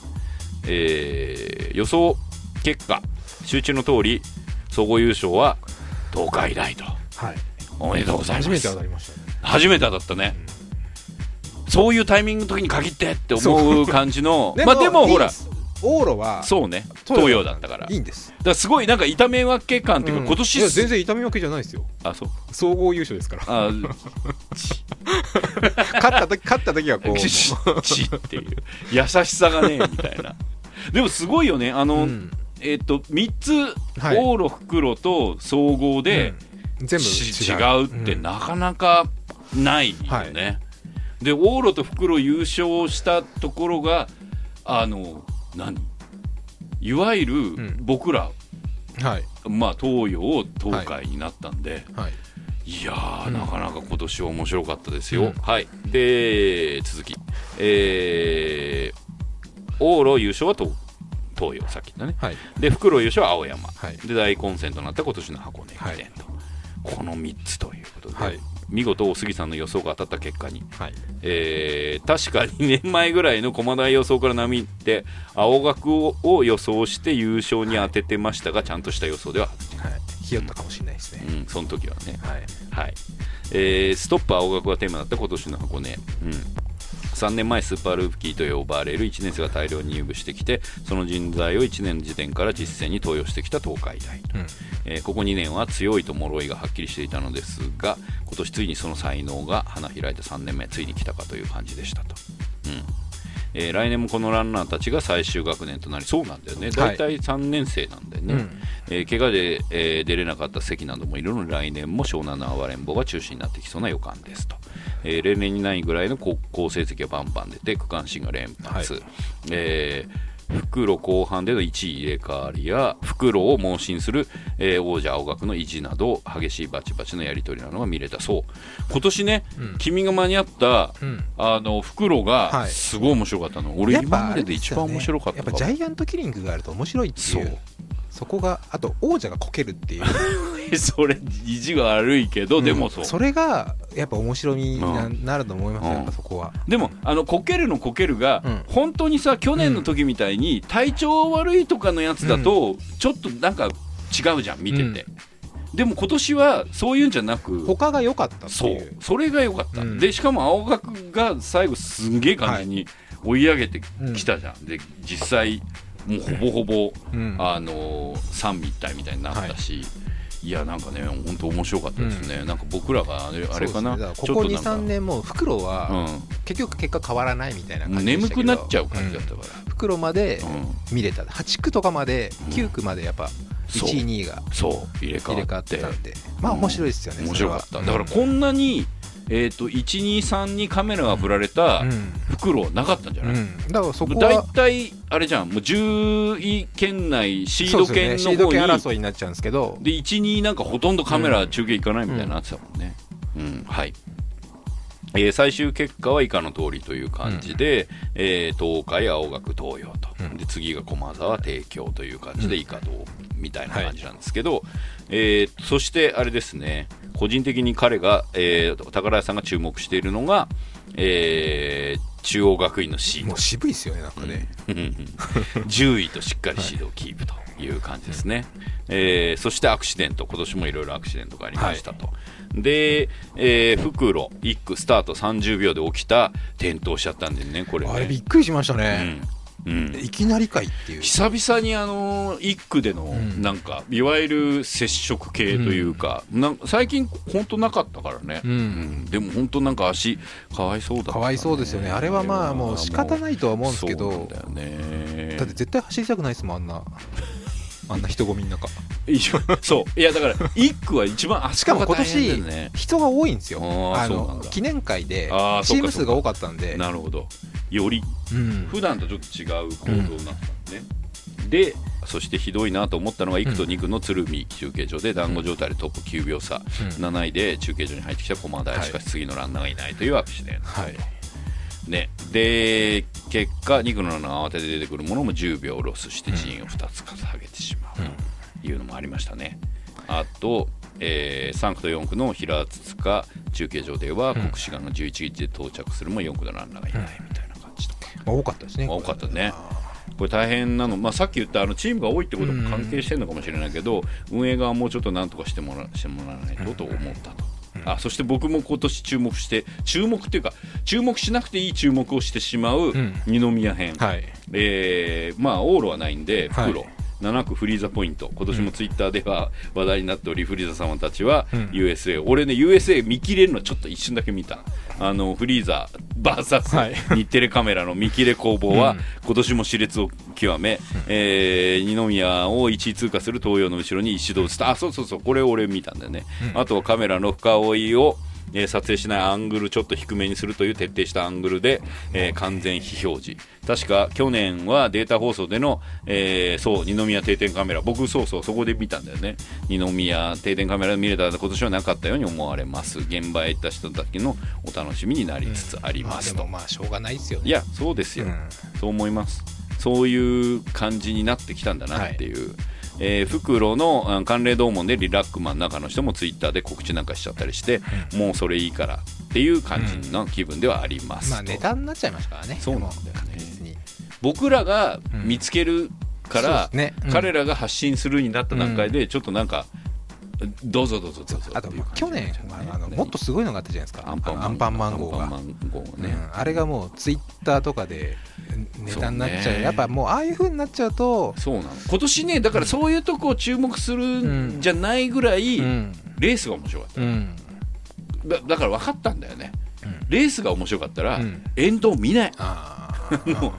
えー予想結果集中の通り総合優勝は東海大と。はい。おめでとうございます。初めて当たりましたね。初めてだったね、そういうタイミングの時に限ってって思う感じのまあでもほら。いいです往路はそうね東洋だったから。いいんです。だからすごいなんか痛め分け感っていうか、うん。今年全然痛み分けじゃないですよ。あそう。総合優勝ですから。あ 勝った時勝った時はこう。ちちっていう。優しさがねみたいな。でもすごいよね。あの、うん。えっ、と3つ、はい。往路袋と総合で、うん。全部ち違違うってんなかなかないよね、で往路と袋優勝したところがあの何？いわゆるん。僕ら、はい。まあ東洋東海になったんで、はい。いやー、うん。なかなか今年は面白かったですよ。うん。はい。で、続き。えー、往路優勝は東東洋さっき言ったね。はい。で袋優勝は青山、はい。で大混戦となった今年の箱根駅伝と、この3つということで、はい見事大杉さんの予想が当たった結果に、はい。えー確か2年前ぐらいの駒大予想から並みって青学をを予想して優勝に当ててましたが、ちゃんとした予想では、はい。ひよったかもしれないですね。うん、その時はね、はい。はい。えーストップ青学がテーマだった今年の箱根、うん、3年前スーパールーキーと呼ばれる1年生が大量に入部してきてその人材を1年の時点から実戦に登用してきた東海大、うん。えーここ2年は強いと脆いがはっきりしていたのですが今年ついにその才能が花開いた3年目ついに来たかという感じでしたと。うん。えー来年もこのランナーたちが最終学年となりそうなんだよね。はい。大体3年生なんだよね、うん。えー怪我で、えー出れなかった関などもいるので来年も湘南の暴れん坊が中心になってきそうな予感ですと、えー例年にないぐらいの好好成績がバンバン出て区間新が連発、はい。えー袋後半での1位入れ替わりや袋を猛進する、えー王者青学の意地など激しいバチバチのやり取りなのが見れたそう。今年ね、うん。君が間に合ったうん。あの袋がはい。すごい面白かったの、俺やっぱ今までで一番面白かったやっぱジャイアントキリングがあると面白いっていうそこがあと王者がこけるっていう。それ意地が悪いけど、でもそう。んそれがやっぱ面白みにな,、うんなると思いますようん。やっぱそこは。でもあのこけるのこけるが、うん。本当にさ去年の時みたいに体調悪いとかのやつだと、ちょっとなんか違うじゃん見てて、でも今年はそういうんじゃなく他が良かったってそいう。う。それが良かった、うん。でしかも青学が最後すんげえ感じに追い上げてうんきたじゃん、で実際もうほぼほぼ、うん。あの三位一体みたいになったし、い、やなんかね本当面白かったですね、なんか僕らがあれあれかな？ここ23ちょっとなんか年も袋はうん。結局結果変わらないみたいな感じで眠くなっちゃう感じだったから、うん。袋までうん。見れた。8区とかまでうん。9区までやっぱそう。1位2位がそう。入れ替わわって。ってたんで。まあ面白いですよね面白かった。だからここんなに、えー、と123にカメラが振られたうん。袋なかったんじゃない、うん。だからそこ大は体あれじゃん。もう10位圏内シードそうですよ圏ね。シード権の方に争いになっちゃうんですけど。で12なんかほとんどカメラ中継行かないみたいになってたもんね、うん。はい。えー最終結果は以下の通りという感じで、えー東海青学東洋と、うん。で次が駒沢帝京という感じで以下どうみたいな感じなんですけど、えーそしてあれですね個人的に彼が、えー宝屋さんが注目しているのが、えー中央学院のシード。もう渋いですよねなんかね。10位としっかりシードをキープという感じですね、えーそしてアクシデント。今年もいろいろアクシデントがありましたと、で、えー袋1区スタート30秒で起きた転倒しちゃったんでねこれね。あれびっくりしましたうねんうん。いきなりかいっていう。久々にあの1区でのん。なんかいわゆる接触系というか,、なんか最近本当なかったからね、うん。うん。でも本当なんか足かわいそうだね。かわいそうですよね。あれはまあもう仕方ないとは思うんですけど。だよね。だって絶対走りたくないですもんあんな。あんな人混みの中。そう。いやだから1区は一番足しかも今年人が多いんですよ。あの記念会でチーム数が多かったんで。なるほどよりうん。普段とちょっと違う構造になったん。ね、でそしてひどいなと思ったのが1区と2区の鶴見中継所で団子状態でトップ9秒差、うん。7位で中継所に入ってきた駒大、はいしかし次のランナーがいないというアクシデント、はい。ね、で結果2区のランナーが慌てて出てくるものも10秒ロスして陣を2つ下げてしまうというのもありましたね。あと、えー3区と4区の平塚塚中継所ではうん。国士舘が11位で到着するも4区のランナーがいないみたいなまあ多かったですね。多かったね。これ大変なの、まあ、さっき言ったあのチームが多いってことも関係してるのかもしれないけど、運営側もうちょっとなんとかしてもらしてもらわないとと思ったと。あそして僕も今年注目して注目っていうか注目しなくていい注目をしてしまううん。二宮編、はい。えーまあ往路はないんではい。袋、7区フリーザポイント。今年もツイッターでは話題になっており、フリーザ様たちはうん。USA、俺ね USA 見切れるのちょっと一瞬だけ見た。あのフリーザ VS、はい。日テレカメラの見切れ攻防は、うん。今年も熾烈を極め、えー二宮を1位通過する東洋の後ろに一度映ったあそうそうそうこれ俺見たんだよね、うん。あとはカメラの深追いをえー撮影しないアングルちょっと低めにするという徹底したアングルで、えー完全非表示。確か去年はデータ放送での、えーそう二宮定点カメラ。僕そうそうそこで見たんだよね。二宮定点カメラで見れたら今年はなかったように思われます。現場へ行った人だけのお楽しみになりつつありますと、まあでもまあしょうがないですよね。いやそうですよ、うん。そう思います。そういう感じになってきたんだなっていう。えー、袋のあ寒冷同門でリラックマンの中の人もツイッターで告知なんかしちゃったりして、もうそれいいからっていう感じの気分ではあります。と、まあネタになっちゃいますからね。そうなんだよね。僕らが見つけるから、ね。うん。彼らが発信するになった段階でちょっとなんか、どうぞどうぞどうぞ。あと去年あのもっとすごいのがあったじゃないですか。アンパンマンアンパンマン号がアンパンマン号ね、うんあれがもうツイッターとかでネタになっちゃう。やっぱもうああいう風になっちゃうとそうなの。今年ねだからそういうとこを注目するんじゃないぐらい、うん。レースが面白かった、うん。だだから分かったんだよね、うん。レースが面白かったら、うん。沿道見ない。あ も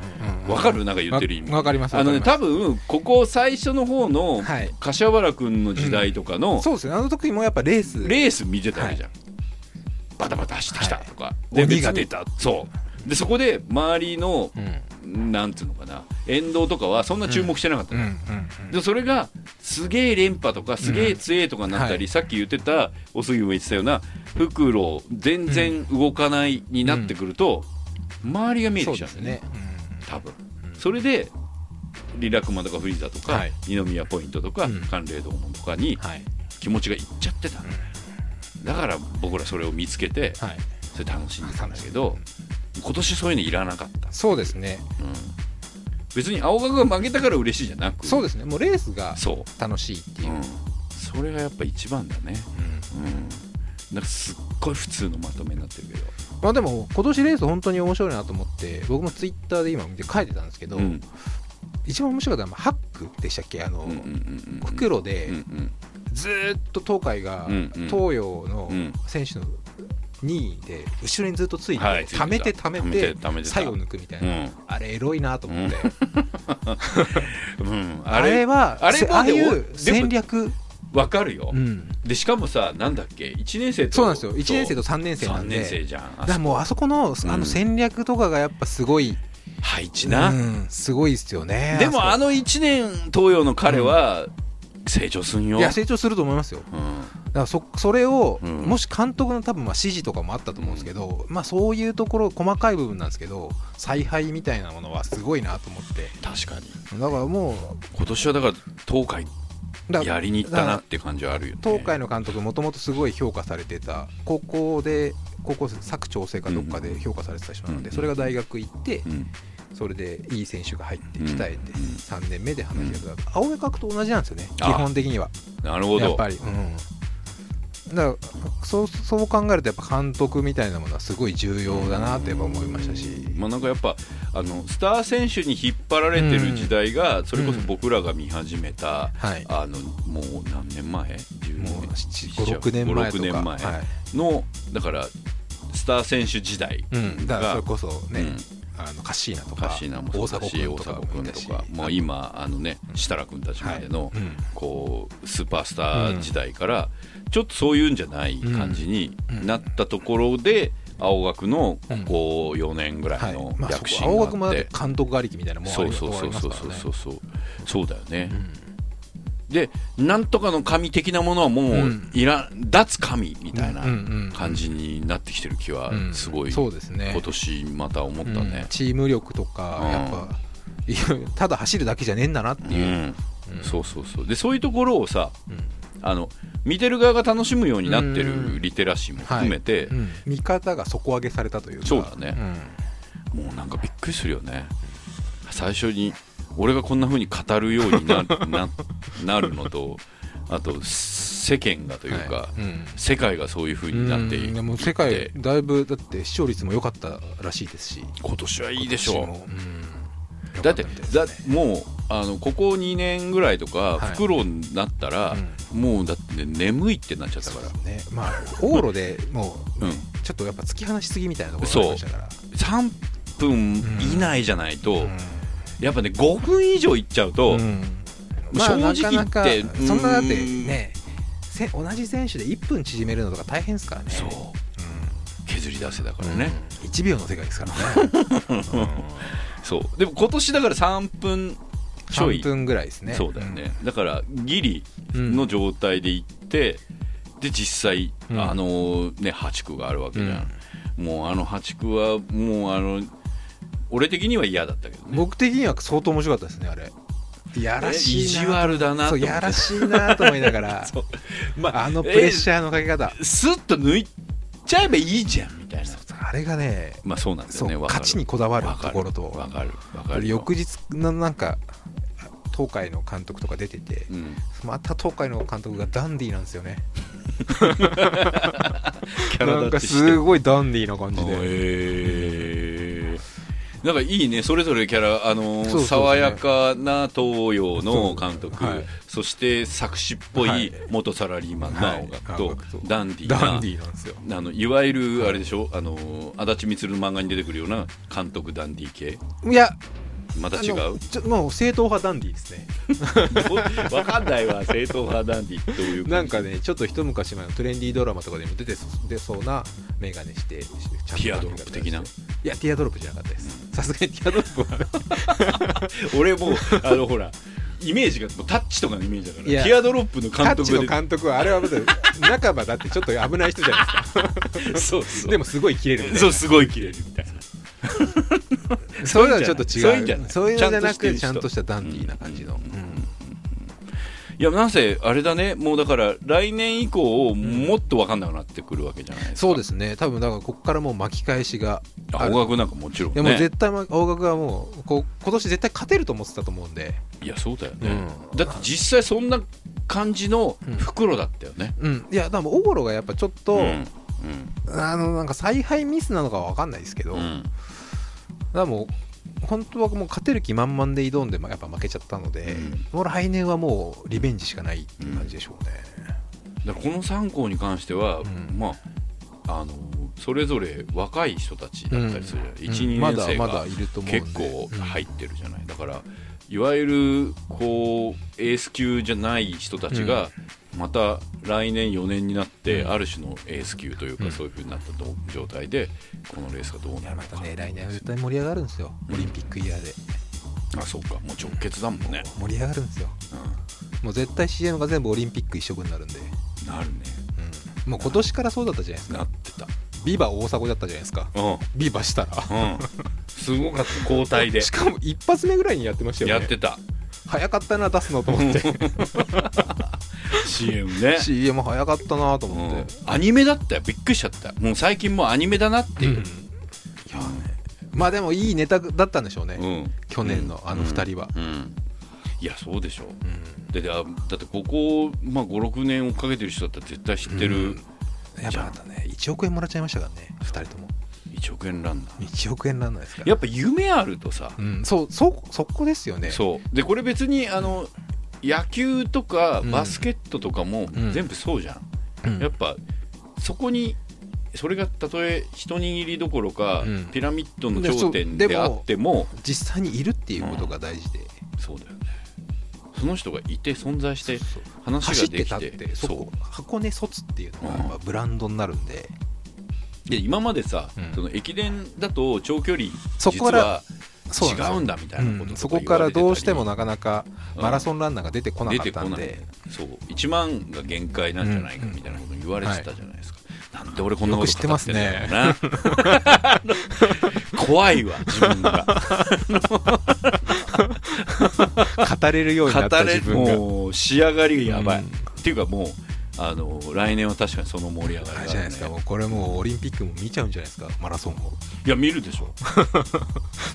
う分かる？なんか言ってる意味。わわかりますあのね多分ここ最初の方のはい。柏原君の時代とかのそうですね。あの時もやっぱレース。レース見てたわけじゃん、バタバタ走ってきたとか、い。で鬼が出出た。そう。でそこで周りのうん。なんていうのかな。沿道とかはそんな注目してなかったの、うんうんでそれがすげえ連覇とかすげえ強えとかになったり、はい。さっき言ってたおすぎも言ってたような袋全然動かないになってくると、周りが見えてきちゃうんだよね多分。それでリラックマとかフリーザとか、はい。二宮ポイントとか、うん。寒冷同門とかにはい。気持ちがいっちゃってたの、だから僕らそれを見つけてはい。それ楽しんでたんだけど今年そういうのいらなかった、そうですね。うん、別に青学が負けたから嬉しいじゃなくそうですね。もうレースが楽しいっていう。うん、それがやっぱ一番だね、うん、なんかすっごい普通のまとめになってるけど、まあでも今年レース本当に面白いなと思って僕もツイッターで今見て書いてたんですけど、うん。一番面白かったのはハックでしたっけ？あの、袋でずーっと東海が東洋のうん。選手の2位で後ろにずっとついて、は溜めて溜めて最後抜くみたいな、うん。あれエロいなと思って、うん。あれはせあああれもでもいう戦略、わかるよ、うん、でしかもさなんだっけ1年生とそうなんですよ。1年生と3年生な3んで。年生じゃん。だからもうあそこのあうん。の戦略とかがやっぱすごい、配置な、うん、すごいですよねでもあのの1年東洋の彼は成長すんよ、いや成長すると思いますよ。うん。だからそそれを、うん。もし監督の多分まあ指示とかもあったと思うんですけど、まあそういうところ細かい部分なんですけど采配みたいなものはすごいなと思って。確かに。だからもう今年はだから東海だやりに行ったなって感じはあるよね。東海の監督もともとすごい評価されてた高校で高校生佐久長聖かどっかで評価されてた人なので、うんそれが大学行って、うん。それでいい選手が入ってうん鍛えて、うん3年目で花開く、青江角と同じなんですよねあ基本的には。なるほど。やっぱり、うん、だからそうそう考えるとやっぱ監督みたいなものはすごい重要だなってやっぱ思いましたし、まあ、なんかやっぱあのスター選手に引っ張られてる時代が、それこそ僕らが見始めた、はい。あのもう何年前？10もう年56年前と5 6か年前はい。の、だからスター選手時代うん、だからそれこそね、うんあのカッシーナとかカッシーナも大大迫迫君君とかもいたしとか、まあ、今あのね設楽君たちまでの、はい。うん。こうスーパースター時代から、ちょっとそういうんじゃない感じになったところで、青学のここ4年ぐらはい。いの躍進があって、青学もだって監督ありきみたいなもんあそうりそうそうそうますからねそうそう。そうだよね、でなんとかの神的なものはもううん。いらん脱神みたいなうんうんうん感じになってきてる気はうん。すごい、そうですね。今年また思ったうん。ね、チーム力とかうん。やっぱ、いやただ走るだけじゃねえんだなってう。ん。いう、そうそうそう。でそういうところをさうん。あの見てる側が楽しむようになってうん。るリテラシーも含めて、うん。見方が底上げされたというか。そうだね。もうなんかびっくりするよね。最初に俺がこんな風に語るようにな ななるのとあと世間がというか、はい。うん。世界がそういう風になっていも世界だいぶだって視聴率も良かったらしいですし。今年はいいでしょ。今年もうん。だって良かたみたいだもうあのここ2年ぐらいとかはい。袋になったら、もうだって、眠いってなっちゃったから。ね。まあ往路でもう、うん。ちょっとやっぱ突き放しすぎみたいなところがありましたから。3分以内じゃないと、うんやっぱね5分以上いっちゃうと、うん。正直言ってなかなかうん。そんなだってねせ同じ選手で1分縮めるのとか大変ですからね。そう。削り出せだからね、うん、1秒の世界ですからね、そう。でも今年だから3分ちょい。3分ぐらいですね。そうだよね、だからギリの状態で行って、で実際、うん。あのね8区があるわけじゃん、もうあの8区はもうあの俺的には嫌だったけどね。僕的には相当面白かったですねあれ。やらしいな。意地悪だなとそうやらしいなと思いながら。まああのプレッシャーのかけ方、スッと抜いちゃえばいいじゃんみたいな。あれがねまあそうなんだそうよね勝ちにこだわるところと。わかる。わかるよ。翌日のなんか東海の監督とか出ててうん。また東海の監督がダンディーなんですよね。なんかすごいダンディーな感じで。へえなんかいいねそれぞれキャラあのーそうそう爽やかな東洋の監督。そ,、そう。はい。して作詞っぽはい。い元サラリーマンのはい音楽と、音楽とダンディーなダンディーなんですよ。あのいわゆるあれでしょ、あのー足立満の漫画に出てくるような監督ダンディー系。いやまた違う？ちょもう正統派ダンディーですね。わかんないわ正統派ダンディーというなんかねちょっと一昔前のトレンディードラマとかでも出てそ出そうな眼鏡してティアドロップ的な？いやティアドロップじゃなかったです。さすがにティアドロップは 俺もうあのほらイメージがもうタッチとかのイメージだからティアドロップのタッチの監督で監督はあれはまず半ばだってちょっと危ない人じゃないです そうそう。かでもすごい切れるそうすごい切れるみたいな そういうのはちょっと違う。そういうんじゃない。そういうのじゃなくちゃんとしてる人。ちゃんとしたダンディーな感じの、いやなんせあれだねもうだから来年以降もっと分かんなくなってくるわけじゃないですか、そうですね。多分だからここからもう巻き返しがあ音楽なんかもちろんでもね絶対ま青学はもうこう今年絶対勝てると思ってたと思うんで。いやそうだよね、うん。だって実際そんな感じの袋だったよね、うん。いやでも小幌がやっぱちょっと、うん。あのなんか采配ミスなのかは分かんないですけど、だかもう本当はもう勝てる気満々で挑んでまあやっぱ負けちゃったので、うん。もう来年はもうリベンジしかないっていう感じでしょうね、だからこの3校に関しては、ん。まああのそれぞれ若い人たちだったりするじゃない、うん。12まだま年生がだいると思うんで。結構入ってるじゃない、だからいわゆるこうエース級じゃない人たちがまた来年4年になって、うん。ある種のエース級というか、うん。そういうふうになったと状態でこのレースがどうなるのかまたね来年は絶対盛り上がるんですよ。オリンピックイヤーで、あそうか。もう直結だもんね、盛り上がるんですよ。もう絶対 CM が全部オリンピック一色になるんで、うん、なるね。うん。もう今年からそうだったじゃないですか。なってた。ビバ大迫だったじゃないですか。うん。ビバしたら。うん。すごかった。交代で。しかも一発目ぐらいにやってましたよね。やってた早かったな出すのと思って。CM ね。CM 早かったなとうん思って、アニメだったよ。びっくりしちゃった。もう最近もうアニメだなっていう、いやね。まあでもいいネタだったんでしょうね、うん。去年のあの2人は、うん。いやそうでしょう。ん。でだってここ、まあ、56年追っかけてる人だったら絶対知ってる、うん。やっぱまたね1億円もらっちゃいましたからね。2人とも1億円ランナー。1億円なんないですか？らやっぱ夢あるとさ、うん、そうそそこですよね。そう。でこれ別にあの野球とかうん。バスケットとかもうん。全部そうじゃん、うん。やっぱそこにそれがたとえ一握りどころか、うん。ピラミッドの頂点であっても実際にいるっていうことが大事で、そうだよね。その人がいて存在して話ができて。たってそこ箱根卒っていうのがブランドになるんで、で今までさ、うん。その駅伝だと長距離そこから違うんだみたいなことうん。そこからどうしてもなかなかうん。マラソンランナーが出てこなかったん出で、てこない。そう。1万が限界なんじゃないかみたいなこと言われてたじゃないですか、なんで俺こんなこと語ってんだろうな。怖いわ自分が。語れるようになった自分が。もう仕上がりがやばい、うん。っていうかもうあの来年は確かにその盛り上がりがね、じゃないですか。これもうオリンピックも見ちゃうんじゃないですか。マラソンもいや見るでしょ。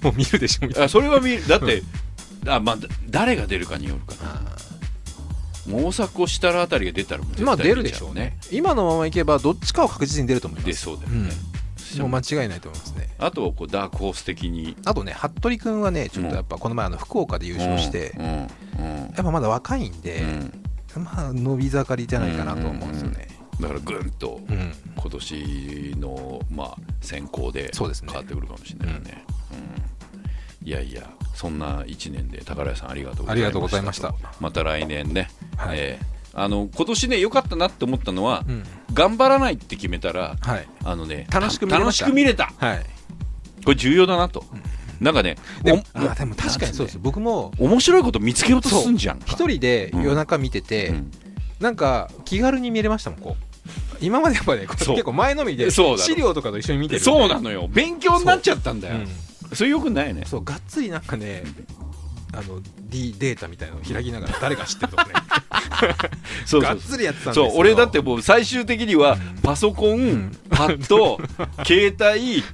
もう見るでしょみたいあそれは見る。だってあ、まあ、だ誰が出るかによるかな。なもう大迫設楽あたりが出たらもう出るでしょうね。今のままいけばどっちかは確実に出ると思います。出そうだよね、もう間違いないと思いますね。あとはこうダークホース的に。あとね服部君はねちょっとやっぱこの前あの福岡で優勝して、うん。うん。やっぱまだ若いんうで、ん まあ伸び盛りじゃないかなと思うんですよね。だからぐんとうん、今年の、まあ、選考で変そうですね。わってくるかもしれないよね。うん。いやいや、そんな1年で宝屋さんありがとうございました。ました。また来年ね、はい。えーあの今年ね、良かったなって思ったのは、うん。頑張らないって決めたら、はい。あのね、楽しく見れま楽しく見れた。はい。これ重要だなと。なんかね、でもおあでも確かにそうです僕も面白いこと見つけようとすんじゃん。か。一人で夜中見てて、うん。なんか気軽に見れましたもんこう。今までやっぱね結構前のめりで資料とかと一緒に見てるそうなのよ。勉強になっちゃったんだよ。うん。それよくないね。そうがっつりなんかねあの D データみたいなのを開きながら誰が知ってるとかね。そうがっつりやってたんですよ。そう俺だってもう最終的にはパソコン、ん。パッド 携帯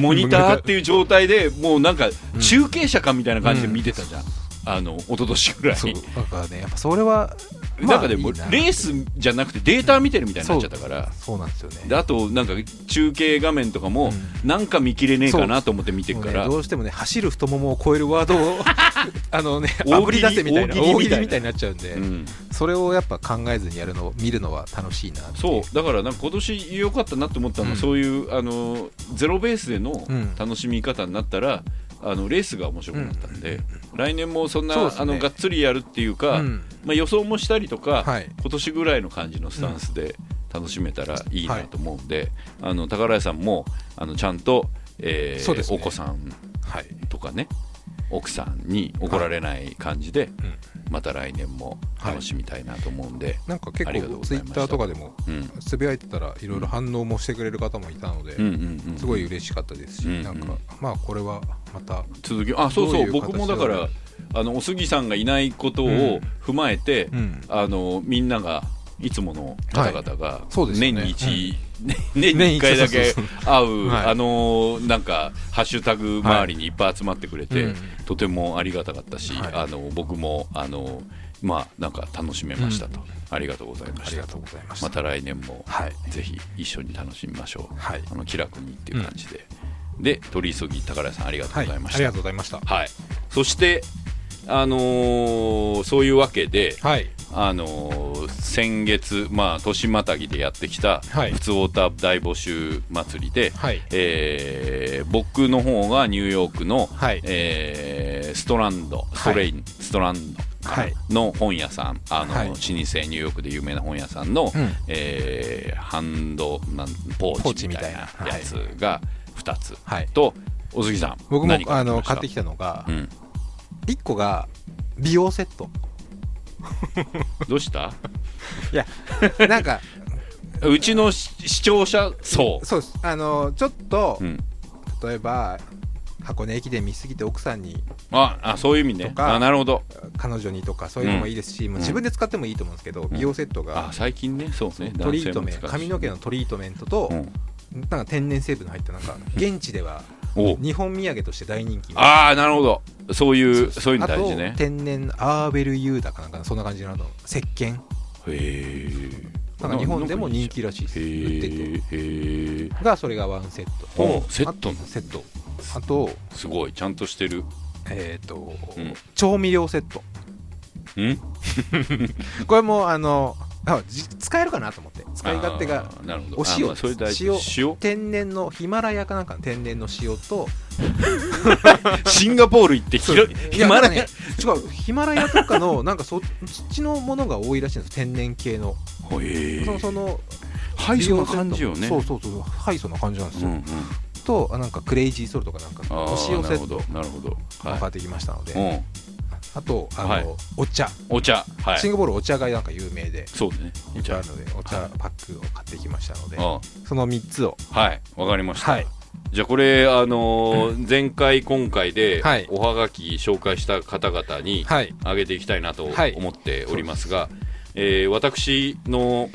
モニターっていう状態でもうなんか中継者かみたいな感じで見てたじゃん、あの一昨年ぐらい。そうだからねやっぱそれはなんかでもレースじゃなくてデータ見てるみたいになっちゃったから。そうなんですよね。であとなんか中継画面とかもうなんか見切れねえかなと思って見てるから、どうしてもね走る太ももを超えるワードを あのね大喜利あぶり出せみたいな大喜利みたいな。大喜利みたいになっちゃうんで、うん、それをやっぱ考えずにやるの見るのは楽しいなそう。だからなんか今年良かったなと思ったのは、うん。そういうあのゼロベースでのうん。楽しみ方になったら、あのレースが面白くなったんで、来年もそんなね。あのがっつりやるっていうか、うん。まあ、予想もしたりとか、はい。今年ぐらいの感じのスタンスで楽しめたらいいなと思うんで、あの宝屋さんもあのちゃんと、えーね。お子さんはいとかね奥さんに怒られない感じで、うん。また来年も楽しみたいなと思うんで、なんか結構ツイッターとかでもうん。つぶやいてたらいろいろ反応もしてくれる方もいたので、すごい嬉しかったですし、なんかまあこれはまた。続きあそうそう僕もだからあのお杉さんがいないことうん。を踏まえて、うん。あのみんながいつもの方々が年に一、年に1回だけ会う、はい。あのなんかハッシュタグ周りにいっぱい集まってくれて、うん。とてもありがたかったし、はい。あの僕もあのまあなんか楽しめましたと、ありがとうございました。ました来年も、はい。ぜひ一緒に楽しみましょう、はい。あの気楽にっていう感じで、で取り急ぎ宝屋さんありがとうはいございました、ありがとうございました。はい、そして、あのーそういうわけで、はい。あのー先月、まあ、年またぎでやってきた、はい。普通オーター大募集祭りで、はい。えー僕の方がニューヨークの、はいえーストランド、ストレイン、ストランドはい。の本屋さん、あの、はい。老舗ニューヨークで有名な本屋さんの、うん。えーハンドなんポポーーチみたいな。なやつが2つ、はい。と、お杉さん、僕も何あの買買ってきたのがたうん。1個が美容セット。どうした？いやなんか うちの視視聴者層、そう。です。あのちょっとうん、例えば箱根駅伝見すぎて奥さんにああそういう意味ね。あなるほど。彼女にとかそういうのもいいですし、もう自分で使ってもいいと思うんですけど、美容セットがあ最近ね。そうね。トリートメント髪の毛のトリートメントと、うんなんか天然成分の入ったなんか現地ではお。日本土産として大人気の。ああなるほど。そういうそういうの大事ね。天然アーベルユーだかなんかそんな感じのあの石鹸。へえなんか日本でも人気らしいです。へ売ってて。がそれがワンセット。おとセットあセット。あとすごい。ちゃんとしてる。えっ、と、うん。調味料セット。ん？これもあのあじ使えるかなと思って。使い勝手がお塩。塩。塩。天然のヒマラヤかなんかの天然の塩と。シンガポール行ってヒマラヤ。ね違うヒマラヤとかのなんかそそっちのものが多いらしいんです天然系の。そのそのハイソな感じよね。そうそうそう。ハイソな感じなんですよ、うんうん。とあなんかクレイジーソルトかなんかあお塩セットどなるほど。買ってきましたので、いうんあとあの、はい。お茶、お茶。はい。シンガポールお茶がなんか有名で。そうねいっぱいあるのでお茶。はい。パックを買ってきましたので、あその3つを。はい。わかりました。はい。じゃあこれあのー 前回今回ではい。おはがき紹介した方々にはい。あげていきたいなとはい。思っておりますが、えー私の、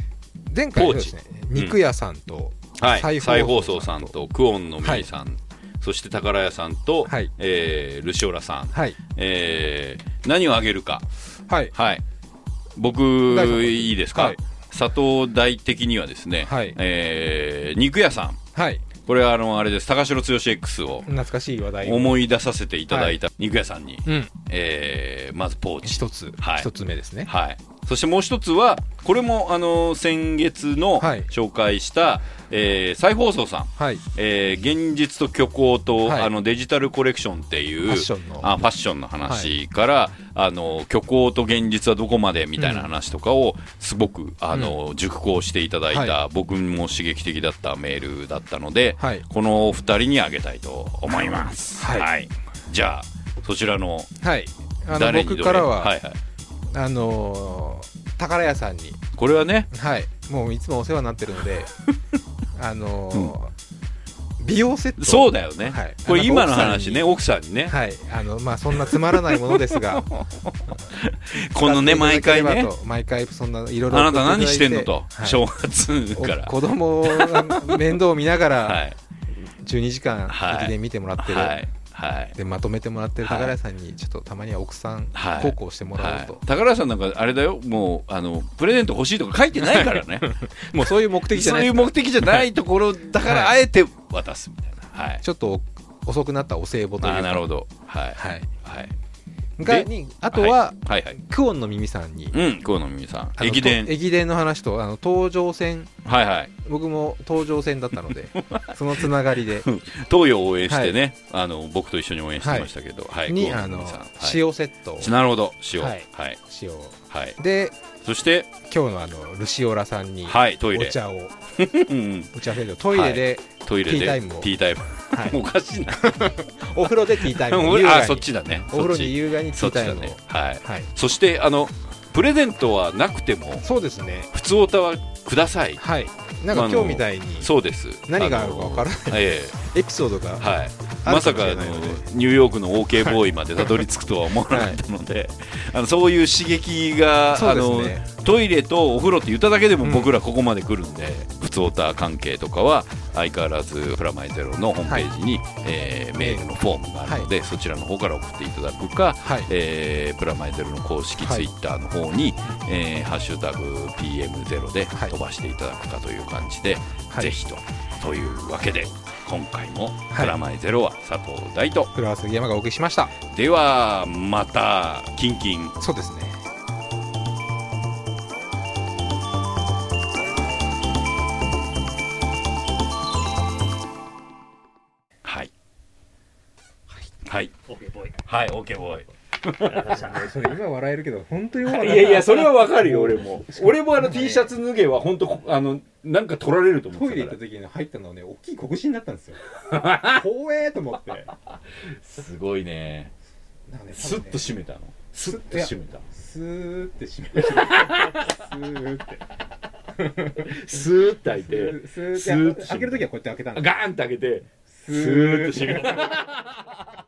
前回ですね肉屋さんと、はい、再放送さんと。クオンのミーさん、そして宝屋さんと、はい。えールシオラさん、はい。えー何をあげるか、はい。はい、僕いいですか、はい。佐藤大的にはですね、はい。えー肉屋さん。はい。これはあのあれです。高城剛 X を懐かしい話題を。思い出させていただいた肉屋さんに、うん。えーまずポーチ。一つ。はい。一つ目ですね。はい、そしてもう一つはこれもあの先月のはい。紹介した、えー再放送さん、はい。えー現実と虚構と、はい。あのデジタルコレクションっていうファッションの。あファッションの話から、あの虚構と現実はどこまでみたいな話とかをすごくあの、熟考していただいた、は僕も刺激的だったメールだったので、はい。このお二人にあげたいと思います。はい。じゃあそちらのはい。あの僕からは、はいはい、あのー宝屋さんに。これはね。はい。もういつもお世話になってるので あのー美容セット。そうだよね、はい。これ今の話ね奥さんにね、はい。あのまあそんなつまらないものですが。このね毎回ね。毎回そんないろいろあなた何してんのと、はい。正月から。お子供が面倒を見ながら はい。12時間はい。駅伝見てもらってる、はいはい。でまとめてもらってる宝屋さんにちょっとたまには奥さんはい。孝行してもらおうと、はい、宝さんなんかあれだよ。もうあのプレゼント欲しいとか書いてないからね。もうそういう目的じゃそうないいう目的じゃないところだからはあえて渡すみたいな。はい。ちょっと遅くなったお歳暮というか。なるほど。はい。はい。はい。でがにあとは、はいはいクオンの耳さんに、うん河野美美さん。駅伝。と駅伝の話とあの東上線。はいはい。僕も東上線だったので そのつながりで。東洋を応援してね、あの僕と一緒に応援してましたけど、はい、にあの塩セット。をなるほど。塩。ははい。いはい、塩。はい。でそして今日のあのルシオラさんにはいトイレ。お茶を。うん打ち合わせでトイレで、トイレでティータイムを。ティータイム。はい。おかしいな。お風呂でティータイム あそっちだね。お風呂に優雅にティータイムを、だね。はい。はい。そしてあのプレゼントはなくてもそうですね。普通おたはください。はい。なんか今日みたいにそうです。何があるか分からない。あのえエピソードがえはい。まさかあのニューヨークの OK ボーイまでたどり着くとは思わなかったので、あのそういう刺激が、そうあのトイレとお風呂って言っただけでもうん。僕らここまで来るんで、普通オタ関係とかは相変わらずプラマイゼロのホームページに、えーメールのフォームがあるので、そちらの方から送っていただくか、はい。えープラマイゼロの公式はい。ツイッターの方に、えーハッシュタグ PM0 ではい。飛ばしていただくかという感じで、はい。ぜひと。というわけで今回もはい。プラマイゼロは佐藤大と、フラワー杉山がお送りしました。ではまたキンキン。そうですね。はい。はい。OK ボーイはい OK ボーイそれ今笑えるけど本当にい。やいやそれはわかるよ俺も。俺もあの T シャツ脱げは本当あのなんか取られると思トってたから。イレ行った時に入ったのはね大きい拳になったんですよ。怖えと思って。すごいね。スッと閉めたの。スッと閉めたスーって閉めた。スーって。スーッと開いて。スーッと開ける時はこうやって開けたんですガーンって開けて。ススーッと閉めた